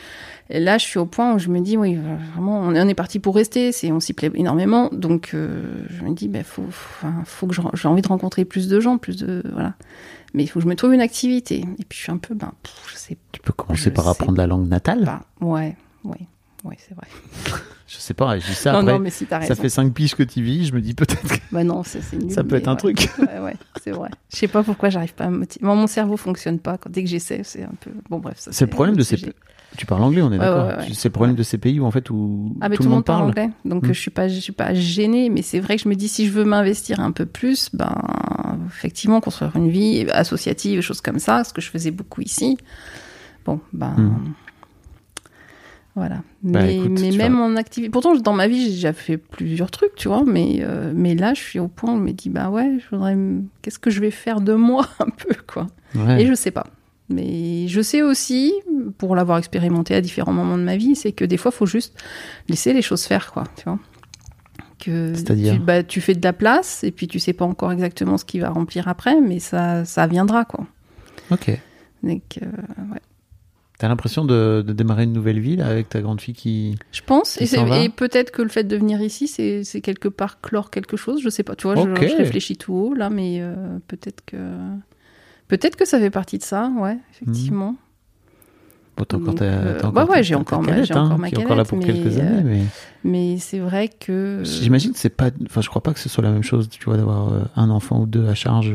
là, je suis au point où je me dis, oui, vraiment, on est, on est parti pour rester. C'est, on s'y plaît énormément. Donc, euh, je me dis, bah, faut, faut, faut que j'ai envie de rencontrer plus de gens, plus de, voilà. Mais il faut que je me trouve une activité. Et puis, je suis un peu, ben, pff, je sais Tu peux commencer par sais apprendre la langue natale? pas. Ouais, ouais, ouais, c'est vrai. Je sais pas, je dis ça non, après. non, mais si t'as raison. ça fait 5 piges que tu vis, je me dis peut-être que Bah non, c'est c'est nul. ça peut être un ouais. truc. Ouais, ouais, c'est vrai. Je sais pas pourquoi j'arrive pas à me motiver. Moi, mon cerveau fonctionne pas. Quand, dès que j'essaie, c'est un peu. Bon, bref. C'est le problème de ces. Tu parles anglais, on est d'accord. C'est le problème de ces pays où en fait où Ah, mais tout, le monde parle. anglais. Donc, Mm. euh, je suis pas, je suis pas gênée. Mais c'est vrai que je me dis, si je veux m'investir un peu plus, ben, effectivement, construire une vie associative, choses comme ça, ce que je faisais beaucoup ici. Bon, ben. Hmm. Voilà. Bah, mais écoute, mais tu même en activité. Pourtant, dans ma vie, j'ai déjà fait plusieurs trucs, tu vois. Mais, euh, mais là, je suis au point où je me dis, bah ouais, je voudrais. Qu'est-ce que je vais faire de moi, un peu, quoi. Ouais. Et je sais pas. Mais je sais aussi, pour l'avoir expérimenté à différents moments de ma vie, c'est que des fois, il faut juste laisser les choses faire, quoi. Tu vois. Que C'est-à-dire tu, bah, tu fais de la place et puis tu sais pas encore exactement ce qui va remplir après, mais ça, ça viendra, quoi. Ok. Donc, euh, ouais. T'as l'impression de, de démarrer une nouvelle vie là, avec ta grande fille qui. Je pense, Qui et, peut-être que le fait de venir ici, c'est quelque part clore quelque chose. Je sais pas, tu vois, je- réfléchis tout haut là, mais euh, peut-être que peut-être que ça fait partie de ça, ouais, effectivement. Bon, t'as encore euh, encore ouais, j'ai encore ma- calette, j'ai encore hein, ma est encore là calette, pour mais, quelques euh, années, mais Mais c'est vrai que j'imagine que c'est pas. Enfin, je crois pas que ce soit la même chose, tu vois, d'avoir euh, un enfant ou deux à charge.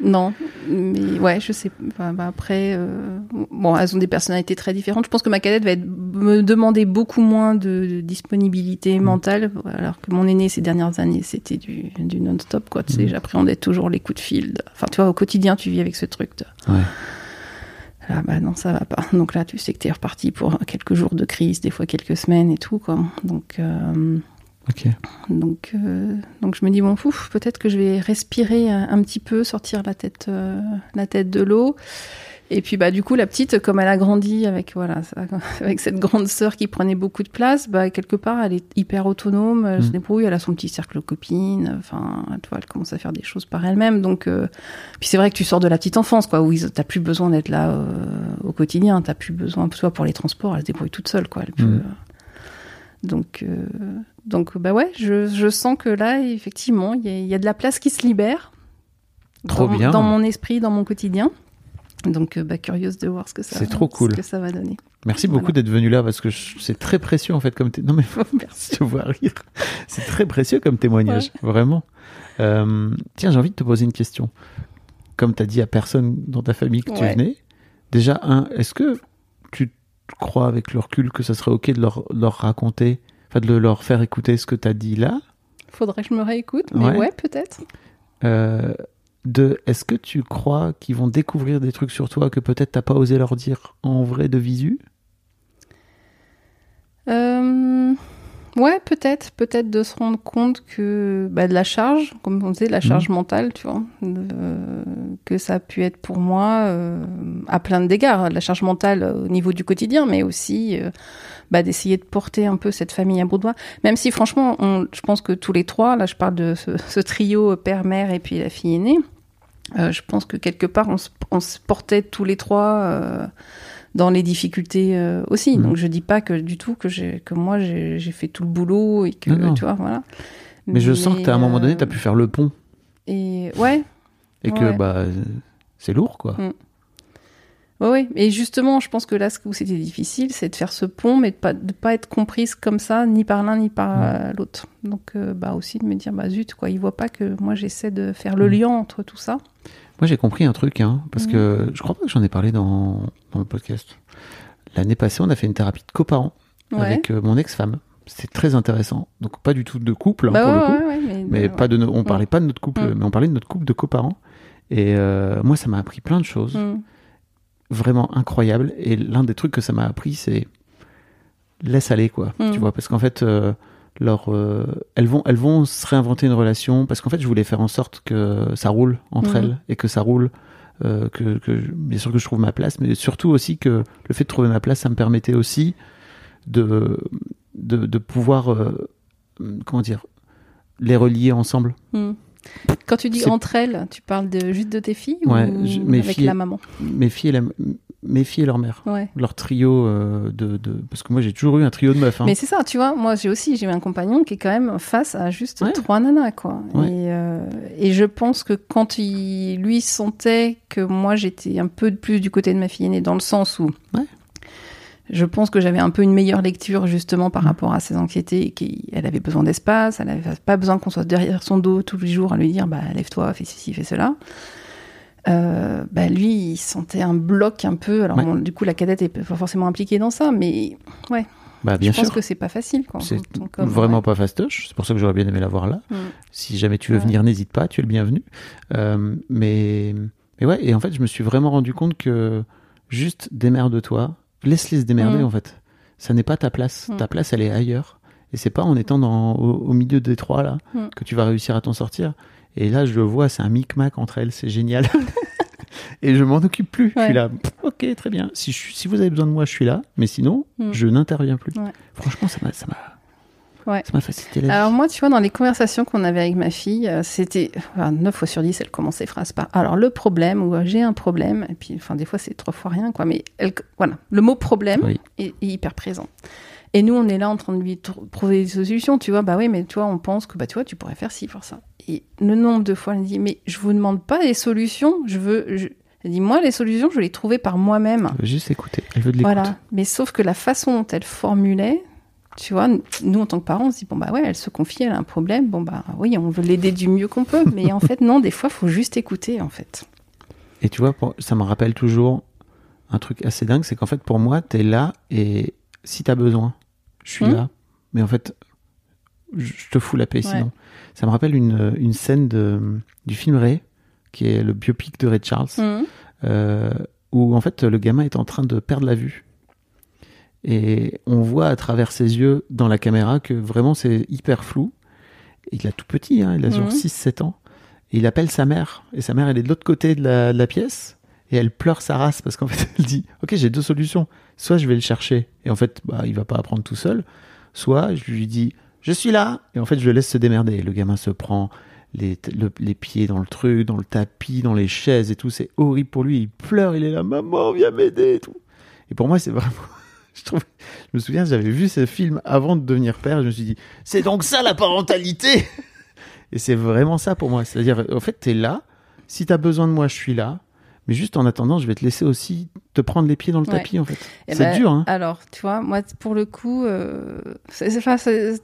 Non, mais ouais, je sais. Enfin, bah, après, euh, bon, elles ont des personnalités très différentes. Je pense que ma cadette va être, me demander beaucoup moins de, de disponibilité mentale, alors que mon aîné ces dernières années, c'était du, du non-stop, quoi. Tu sais, Mhm. j'appréhendais toujours les coups de fil. Enfin, tu vois, au quotidien, tu vis avec ce truc. De... Ouais. Ah bah non, ça va pas. Donc là, tu sais que t'es reparti pour quelques jours de crise, des fois quelques semaines et tout, quoi. Donc. euh, Donc, euh, donc je me dis bon pouf, peut-être que je vais respirer un, un petit peu, sortir la tête, euh, la tête de l'eau. Et puis bah du coup la petite, comme elle a grandi avec voilà ça- avec cette grande sœur qui prenait beaucoup de place, bah quelque part elle est hyper autonome, elle se Mhm. débrouille, elle a son petit cercle de copines, enfin tu vois elle commence à faire des choses par elle-même. Donc euh, puis c'est vrai que tu sors de la petite enfance quoi, où t'as plus besoin d'être là euh, au quotidien, t'as plus besoin, toi pour les transports, elle se débrouille toute seule quoi. Elle peut, Mhm. donc, euh, donc bah ouais, je, je sens que là, effectivement, il y, a- il y a de la place qui se libère. Trop dans, bien. Dans mon esprit, dans mon quotidien. Donc, euh, bah, curieuse de voir ce que ça, C'est trop cool. ce que ça va donner. Merci beaucoup Voilà. d'être venu là parce que c'est très précieux en fait comme non mais Merci. je te vois rire. C'est très précieux comme témoignage, vraiment. Euh, tiens, j'ai envie de te poser une question. Comme tu as dit à personne dans ta famille que tu Ouais. venais, déjà un, est-ce que tu crois avec le recul que ça serait ok de leur, leur raconter, enfin de leur faire écouter ce que tu as dit là Faudrait que je me réécoute, mais Ouais. ouais, peut-être. Euh, de est-ce que tu crois qu'ils vont découvrir des trucs sur toi que peut-être t'as pas osé leur dire en vrai de visu? Euh, ouais, peut-être, peut-être de se rendre compte que bah, de la charge, comme on disait, de la charge mentale, tu vois, de- que ça a pu être pour moi euh, à plein d'égards, la charge mentale euh, au niveau du quotidien, mais aussi euh, bah, d'essayer de porter un peu cette famille à bout de. Même si franchement, on- je pense que tous les trois, là je parle de ce, ce trio père, mère et puis la fille aînée, je pense que quelque part on se, on se portait tous les trois. Euh, dans les difficultés euh, aussi. Mhm. Donc je dis pas que du tout que j'ai que moi j'ai fait tout le boulot et que Non, non. tu vois voilà. Mais je sens que à un moment donné, tu as euh, pu faire le pont Et ouais, et que bah euh, c'est lourd quoi. Mm. ouais, ouais. Et justement, je pense que là, ce où c'était difficile, c'est de faire ce pont, mais de pas de pas être comprise comme ça, ni par l'un ni par Mm. euh, l'autre. Donc euh, bah aussi de me dire bah zut quoi, il voit pas que moi j'essaie de faire le lien entre tout ça. Moi j'ai compris un truc, hein, parce que je crois pas que j'en ai parlé dans, dans le podcast. L'année passée, on a fait une thérapie de coparents Ouais. avec euh, mon ex-femme. C'était très intéressant. Donc pas du tout de couple hein, bah pour ouais, le coup. ouais, mais, pas de no- on parlait pas de notre couple Mm. mais on parlait de notre couple de coparents et euh, moi ça m'a appris plein de choses Mm. vraiment incroyables et l'un des trucs que ça m'a appris c'est laisse aller quoi tu vois parce qu'en fait euh, leur, euh, elles vont elles vont se réinventer une relation parce qu'en fait je voulais faire en sorte que ça roule entre Mm. elles et que ça roule euh, que, bien sûr que je trouve ma place mais surtout aussi que le fait de trouver ma place ça me permettait aussi de de, de pouvoir euh, comment dire les relier ensemble Mm. Quand tu dis entre elles, tu parles de juste de tes filles Ouais, ou je- mes avec filles- la maman? mes filles et, la- mes filles et leur mère Ouais. leur trio euh, de, de parce que moi j'ai toujours eu un trio de meufs hein. Mais c'est ça, tu vois, moi j'ai aussi j'ai eu un compagnon qui est quand même face à juste Ouais. trois nanas quoi. Ouais. Et, euh, et je pense que quand il lui sentait que moi j'étais un peu plus du côté de ma fille aînée dans le sens où je pense que j'avais un peu une meilleure lecture justement par Mhm. rapport à ses anxiétés, qu'elle avait besoin d'espace, elle avait pas besoin qu'on soit derrière son dos tous les jours à lui dire bah lève-toi, fais ceci, fais cela. Euh, bah lui, il sentait un bloc un peu. Alors Ouais. bon, du coup, la cadette est pas forcément impliquée dans ça, mais bah bien je pense sûr que c'est pas facile. C'est vraiment ouais. pas fastoche c'est pour ça que j'aurais bien aimé la voir là Mm. si jamais tu veux Ouais. venir n'hésite pas tu es le bienvenu Euh, mais mais ouais et en fait je me suis vraiment rendu compte que juste démerde-toi, laisse-les se démerder Mm. en fait. Ça n'est pas ta place. Mm. Ta place, elle est ailleurs. Et c'est pas en étant dans, au, au milieu des trois là que tu vas réussir à t'en sortir. Et là, je le vois, c'est un micmac entre elles, c'est génial. et je m'en occupe plus. Je Ouais. suis là, ok, très bien. Si, je vous avez besoin de moi, je suis là. Mais sinon, Mm. je n'interviens plus. Ouais. Franchement, ça m'a, ça m'a, Ouais. ça m'a facilité la vie. Alors moi, tu vois, dans les conversations qu'on avait avec ma fille, euh, c'était enfin, 9 fois sur 10, elle commence ses phrases par alors le problème ou j'ai un problème, et puis enfin des fois c'est trois fois rien, quoi. Mais elle, voilà, le mot problème Oui. est, est hyper présent. Et nous, on est là en train de lui tr- trouver des solutions, tu vois. Bah oui, mais tu vois, on pense que bah tu vois, tu pourrais faire ci, faire ça. Et le nombre de fois, elle dit mais je vous demande pas des solutions, je veux. Je... Elle dit moi les solutions, je les trouver par moi-même. Elle veut juste écouter. Elle veut de l'écoute. Voilà. Mais sauf que la façon dont elle formulait, tu vois, nous en tant que parents, on se dit bon bah ouais, elle se confie, elle a un problème, bon bah oui, on veut l'aider du mieux qu'on peut. Mais en fait non, des fois, faut juste écouter en fait. Et tu vois, ça me rappelle toujours un truc assez dingue, c'est qu'en fait, pour moi, t'es là et si t'as besoin, je suis Hmm. là. Mais en fait, je je te fous la paix Ouais. sinon. Ça me rappelle une, une scène de, du film Ray, qui est le biopic de Ray Charles, Mhm. euh, où en fait, le gamin est en train de perdre la vue. Et on voit à travers ses yeux dans la caméra que vraiment c'est hyper flou. Il a tout petit, hein, il a genre Mhm. 6-7 ans. Et il appelle sa mère. Et sa mère, elle est de l'autre côté de la, de la pièce. Et elle pleure sa race parce qu'en fait, elle dit Ok, j'ai deux solutions. Soit je vais le chercher. Et en fait, bah, il va pas apprendre tout seul. Soit je lui dis Je suis là. Et en fait, je le laisse se démerder. Le gamin se prend les, le- les pieds dans le truc, dans le tapis, dans les chaises et tout. C'est horrible pour lui. Il pleure. Il est là Maman, viens m'aider et tout. Et pour moi, c'est vraiment. Je, je me souviens, j'avais vu ce film avant de devenir père. Je me suis dit, c'est donc ça la parentalité? Et c'est vraiment ça pour moi. C'est-à-dire, en fait, t'es là. Si t'as besoin de moi, je suis là. Mais juste en attendant, je vais te laisser aussi te prendre les pieds dans le Ouais. tapis, en fait. Eh c'est ben, dur, hein. Alors, tu vois, moi, pour le coup, euh, c'est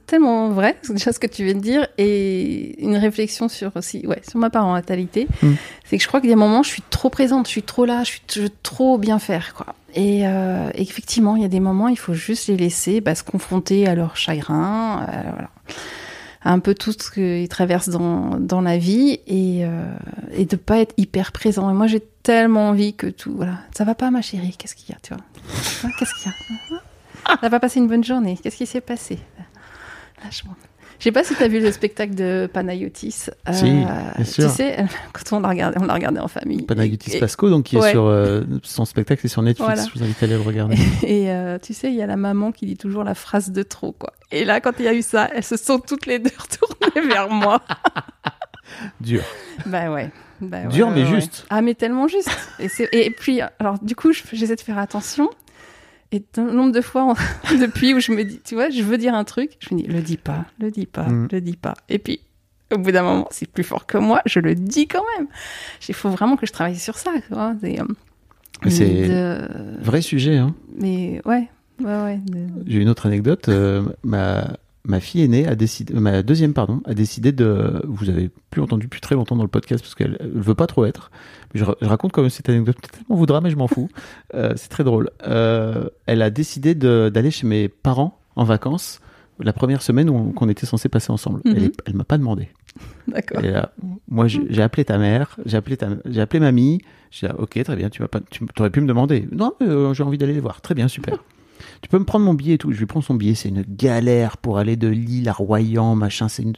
tellement vrai, déjà ce que tu viens de dire, et une réflexion sur aussi, ouais, sur ma parentalité, Mm. c'est que je crois qu'il y a un moment, je suis trop présente, je suis trop là, je suis je veux trop bien faire, quoi. Et, euh, effectivement, il y a des moments, il faut juste les laisser bah, se confronter à leur chagrin, euh, voilà. Un peu tout ce qu'ils traversent dans, dans la vie et, euh, et de pas être hyper présent. Et moi, j'ai tellement envie que tout, voilà, ça va pas, ma chérie, qu'est-ce qu'il y a, tu vois? Hein, Qu'est-ce qu'il y a? Ça va passer une bonne journée. Qu'est-ce qui s'est passé? Lâche-moi. Je sais pas si tu as vu le spectacle de Panayotis. Euh, Si, bien sûr. Tu sais, quand on l'a regardé, on l'a regardé en famille. Panayotis Et- Pasco, donc qui est sur euh, son spectacle, est sur Netflix. Voilà. Je vous invite à aller le regarder. Et euh, tu sais, il y a la maman qui dit toujours la phrase de trop, quoi. Et là, quand il y a eu ça, elles se sont toutes les deux retournées vers moi. Dur. Bah ouais. Bah ouais, Dur, mais ouais. juste. Ah, mais tellement juste. Et, c'est- et puis, alors, du coup, je- j'essaie de faire attention. Et le nombre de fois on- depuis où je me dis, tu vois, je veux dire un truc, je me dis, le dis pas, le dis pas, Mm. le dis pas. Et puis, au bout d'un moment, c'est plus fort que moi, je le dis quand même. Il faut vraiment que je travaille sur ça. tu vois, c'est, euh, de- vrai sujet, hein. Mais ouais, ouais, ouais. de- J'ai une autre anecdote. euh, ma, ma fille aînée a décidé, ma deuxième pardon, a décidé de. Vous avez plus entendu depuis très longtemps dans le podcast parce qu'elle elle veut pas trop être. Je, ra- je raconte quand même cette anecdote. M'en voudra, mais je m'en fous. Euh, c'est très drôle. Euh, elle a décidé d'aller chez mes parents en vacances la première semaine qu'on était censé passer ensemble. Mhm. Elle, est- elle m'a pas demandé. D'accord. Moi, j'ai appelé ta mère, j'ai appelé ta, j'ai appelé mamie. J'ai dit, ah, ok, très bien, tu vas pas, tu aurais pu me demander. Non, euh, j'ai envie d'aller les voir. Très bien, super. Tu peux me prendre mon billet et tout. Je lui prends son billet. C'est une galère pour aller de Lille à Royan, machin. C'est une,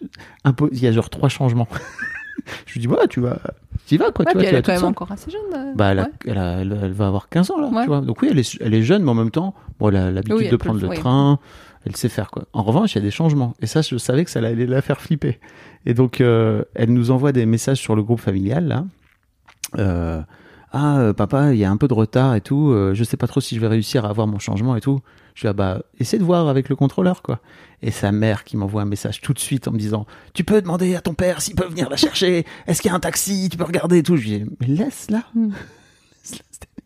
Il y a genre trois changements. je lui dis, voilà, tu vas, tu y vas, quoi. Ouais, tu elle est quand même seule. encore assez jeune. euh, Bah, elle, a- ouais. elle, a- elle, elle va avoir 15 ans, là, tu vois. Donc oui, elle est, elle est jeune, mais en même temps, bon, elle a l'habitude Oui, de prendre le- train. Elle sait faire, quoi. En revanche, il y a des changements. Et ça, je savais que ça allait la faire flipper. Et donc, euh, elle nous envoie des messages sur le groupe familial, là. Euh, ah, euh, papa, il y a un peu de retard et tout. euh, je sais pas trop si je vais réussir à avoir mon changement et tout. Je dis, ah bah, essaie de voir avec le contrôleur, quoi. Et sa mère qui m'envoie un message tout de suite en me disant, tu peux demander à ton père s'il peut venir la chercher. Est-ce qu'il y a un taxi? Tu peux regarder et tout. Je lui dis, mais laisse-la. Hmm. Démerder.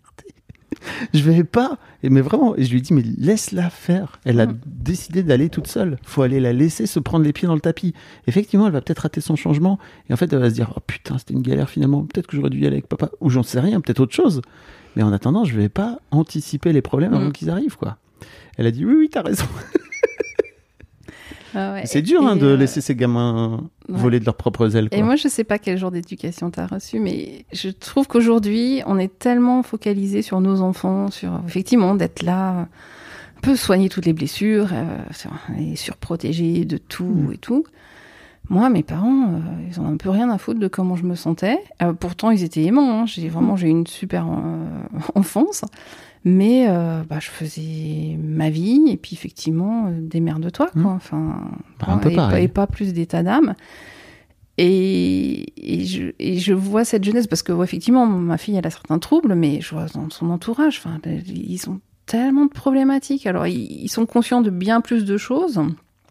Je vais pas. Et mais vraiment, et je lui dis, mais laisse-la faire. Elle a Mm. décidé d'aller toute seule. Faut aller la laisser se prendre les pieds dans le tapis. Effectivement, elle va peut-être rater son changement. Et en fait, elle va se dire, oh putain, c'était une galère finalement. Peut-être que j'aurais dû y aller avec papa. Ou j'en sais rien, peut-être autre chose. Mais en attendant, je vais pas anticiper les problèmes avant Mm. qu'ils arrivent, quoi. Elle a dit, oui, oui, t'as raison. Ah ouais. C'est dur hein, de euh, laisser ces gamins ouais. voler de leurs propres ailes. Quoi. Et moi, je sais pas quel genre d'éducation t'as reçu, mais je trouve qu'aujourd'hui, on est tellement focalisé sur nos enfants, sur effectivement d'être là, un peu soigner toutes les blessures, euh, et surprotéger de tout Mm. et tout. Moi, mes parents, euh, ils ont un peu rien à foutre de comment je me sentais. Euh, pourtant, ils étaient aimants. hein. J'ai vraiment, j'ai eu une super enfance. Mais euh, bah, je faisais ma vie et puis effectivement, euh, démerde-toi. Quoi. Mm. Enfin, Bah, un peu et, pareil. et pas plus d'état d'âme. Et, et, je, et je vois cette jeunesse, parce que ouais, effectivement, ma fille, elle a certains troubles, mais je vois dans son entourage, enfin, ils ont tellement de problématiques. Alors, ils, ils sont conscients de bien plus de choses.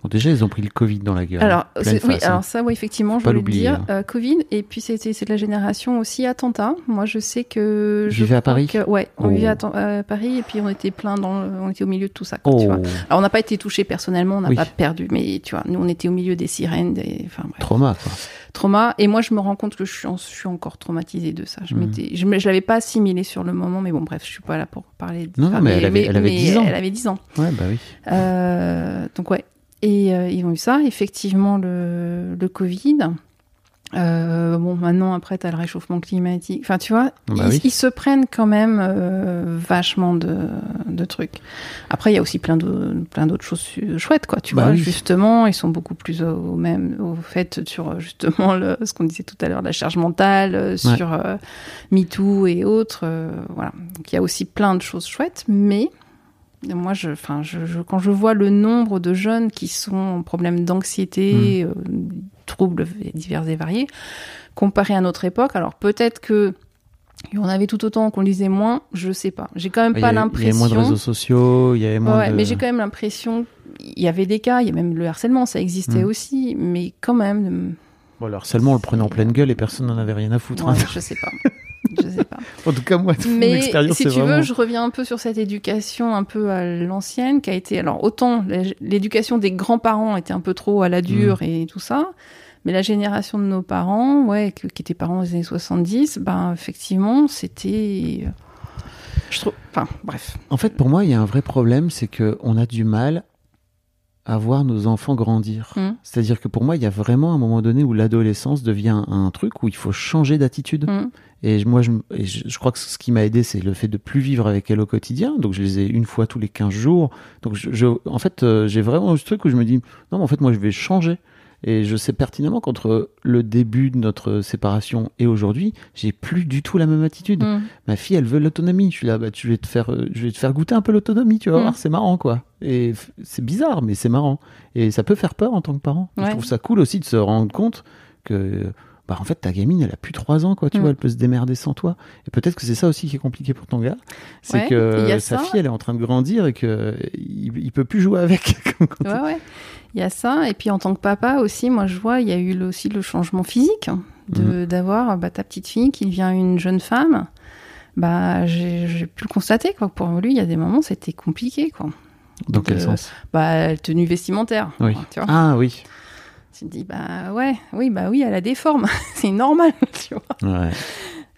Bon, déjà, ils ont pris le Covid dans la gueule. Alors, c'est- oui, face, hein. alors ça, oui, effectivement, je voulais le l'oublier, dire. hein. euh, Covid, et puis c'était c'est de la génération aussi attentat. Moi, je sais que. Je vivais à Paris que- Ouais, on Oh. vivait à, Ten- à Paris, et puis on était plein dans. le- on était au milieu de tout ça, quoi, Oh, tu vois. Alors, on n'a pas été touché personnellement, on n'a Oui. pas perdu, mais tu vois, nous, on était au milieu des sirènes, des. Enfin, bref trauma, quoi. trauma. Et moi, je me rends compte que je suis, en- je suis encore traumatisée de ça. Je me- je l'avais pas assimilé sur le moment, mais bon, bref, je suis pas là pour parler. de- Non, enfin, mais elle avait- elle avait 10 ans. Elle avait 10 ans. Ouais, bah oui. Euh, donc ouais. Et euh, ils ont eu ça, effectivement, le, le Covid. Euh, bon, maintenant, après, tu as le réchauffement climatique. Enfin, tu vois, Bah ils, oui. ils se prennent quand même euh, vachement de, de trucs. Après, il y a aussi plein de- plein d'autres choses chouettes, quoi. Tu Bah vois, oui. justement, ils sont beaucoup plus au, même, au fait sur justement le, ce qu'on disait tout à l'heure, la charge mentale, euh, sur euh, MeToo et autres. euh, voilà. Donc, il y a aussi plein de choses chouettes, mais moi, je, enfin, je, je- quand je vois le nombre de jeunes qui sont en problème d'anxiété, euh, troubles divers et variés, comparé à notre époque, alors peut-être que il y en avait tout autant qu'on lisait moins, je sais pas. J'ai quand même pas avait- Il y avait moins de l'impression. réseaux sociaux, il y avait moins Ouais, de... mais j'ai quand même l'impression, il y avait des cas, il y a même le harcèlement, ça existait Mm. aussi, mais quand même, Bon, alors seulement on le prenait en pleine gueule et personne n'en avait rien à foutre. hein. ouais, je sais pas. Je sais pas. En tout cas, moi, toute mon Mais expérience, si tu vraiment... veux, je reviens un peu sur cette éducation un peu à l'ancienne qui a été. Alors, autant l'é- l'éducation des grands-parents était un peu trop à la dure Mm. et tout ça, mais la génération de nos parents, ouais, qui étaient parents des années 70, ben, effectivement, c'était. Je trouve. Enfin, bref. En fait, pour moi, il y a un vrai problème, c'est que on a du mal à voir nos enfants grandir. Mm. C'est-à-dire que pour moi, il y a vraiment un moment donné où l'adolescence devient un truc où il faut changer d'attitude. Mm. Et je- moi, je, et je, crois que ce qui m'a aidé, c'est le fait de plus vivre avec elle au quotidien. Donc, je les ai une fois tous les 15 jours. Donc, je, je- en fait, euh, j'ai vraiment ce truc où je me dis, non, mais en fait, moi, je vais changer. Et je sais pertinemment qu'entre le début de notre séparation et aujourd'hui, j'ai plus du tout la même attitude. Mm. Ma fille, elle veut l'autonomie. Je suis là, bah, tu- je vais te faire, euh, je vais te faire goûter un peu l'autonomie, tu vas Mm. voir, c'est marrant, quoi. Et c'est bizarre, mais c'est marrant. Et ça peut faire peur en tant que parent. Ouais. Je trouve ça cool aussi de se rendre compte que, bah, en fait, ta gamine, elle a plus trois ans, quoi, tu Mm. vois, elle peut se démerder sans toi. Et peut-être que c'est ça aussi qui est compliqué pour ton gars. C'est Ouais, que sa ça. fille, elle est en train de grandir et que il, il peut plus jouer avec. Ouais, ouais. Il y a ça. Et puis en tant que papa aussi, moi je vois, il y a eu aussi le changement physique de d'avoir bah, ta petite fille qui devient une jeune femme. Bah, j'ai j'ai pu le constater quoi. Pour lui, il y a des moments, c'était compliqué quoi. Dans quel de- sens? Bah, tenue vestimentaire. Oui. quoi, tu vois. Ah oui. Tu te dis bah ouais, oui bah oui, elle a des formes, c'est normal, tu vois. Ouais.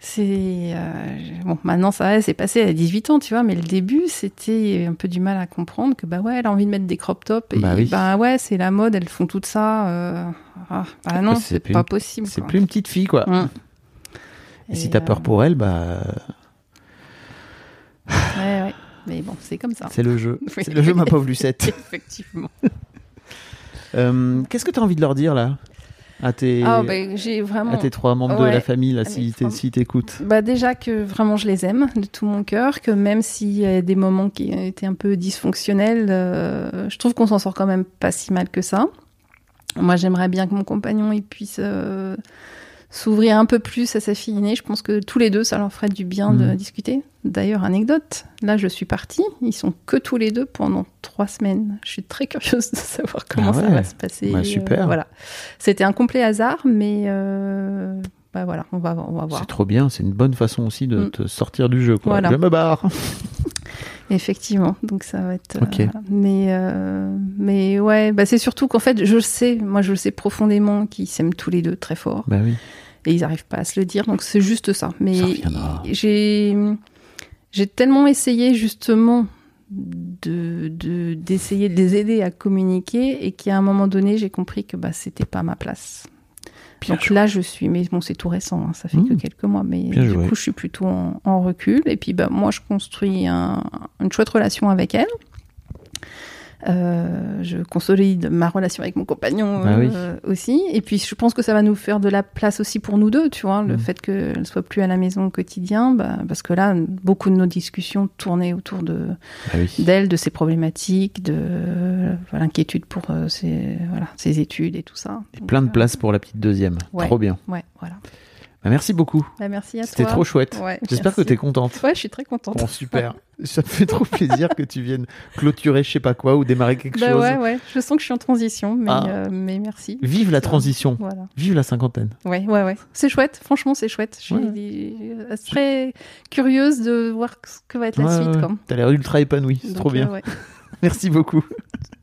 C'est euh, bon, maintenant ça c'est passé à 18 ans, tu vois, mais le début, c'était un peu du mal à comprendre que bah ouais, elle a envie de mettre des crop tops et Bah oui. bah ouais, c'est la mode, elles font tout ça. euh, ah, bah non, c'est pas une- possible. C'est plus une petite fille, quoi. Hum. Et, si t'as euh, peur pour elle, bah, Ouais, ouais. Mais bon, c'est comme ça. c'est le jeu. Oui. C'est le jeu, ma pauvre Lucette. Effectivement. Euh, Qu'est-ce que tu as envie de leur dire là? À tes, Ah, vraiment. à tes trois membres de la famille là, si t'écoutes Bah déjà que vraiment je les aime de tout mon cœur, que même s'il y a des moments qui étaient un peu dysfonctionnels, euh, je trouve qu'on s'en sort quand même pas si mal que ça. Moi j'aimerais bien que mon compagnon il puisse euh, s'ouvrir un peu plus à sa fille aînée. Je pense que tous les deux ça leur ferait du bien de Mhm. discuter. D'ailleurs anecdote, là je suis partie, ils sont que tous les deux pendant trois semaines. Je suis très curieuse de savoir comment Ah ça va se passer. Bah, super. Euh, voilà, c'était un complet hasard, mais euh, bah voilà, on va on va voir. C'est trop bien, c'est une bonne façon aussi de Mm. te sortir du jeu. Quoi. Voilà. Je me barre. Effectivement, donc ça va être. Ok. euh, mais euh, mais ouais, bah c'est surtout qu'en fait, je le sais, moi je le sais profondément qu'ils s'aiment tous les deux très fort Bah oui. Et ils n'arrivent pas à se le dire, donc c'est juste ça. Mais j'ai j'ai tellement essayé justement de de- d'essayer de, les aider à communiquer et qu'à un moment donné, j'ai compris que bah, c'était pas ma place. Bien Donc joué. là, je suis, mais bon, c'est tout récent, hein, ça fait que Mmh. quelques mois, mais Bien du joué. coup, je suis plutôt en, en recul. Et puis, bah, moi, je construis un- une chouette relation avec elle. Euh, je consolide ma relation avec mon compagnon Bah oui. euh, aussi. Et puis, je pense que ça va nous faire de la place aussi pour nous deux, tu vois, le Mm. fait qu'elle soit plus à la maison au quotidien, bah, parce que là, beaucoup de nos discussions tournaient autour de Ah oui. d'elle, de ses problématiques, de euh, l'inquiétude pour euh, ses, voilà, ses études et tout ça. Et Donc, plein de euh, place pour la petite deuxième. Ouais. Trop bien. Ouais, voilà. Bah, merci beaucoup. Bah, merci à toi. C'était trop chouette. Ouais, J'espère que tu es contente. Ouais, je suis très contente. Bon, super. Ça me fait trop plaisir que tu viennes clôturer je sais pas quoi ou démarrer quelque Bah chose. ouais, ouais. Je sens que je suis en transition, mais, Ah. euh, mais merci. Vive la transition. Voilà. Vive la cinquantaine. Ouais, ouais, ouais. C'est chouette. Franchement, c'est chouette. Je suis Ouais. euh, très curieuse de voir ce que va être la suite. ouais. Quoi. T'as l'air ultra épanoui. C'est trop bien. euh, ouais. Merci beaucoup.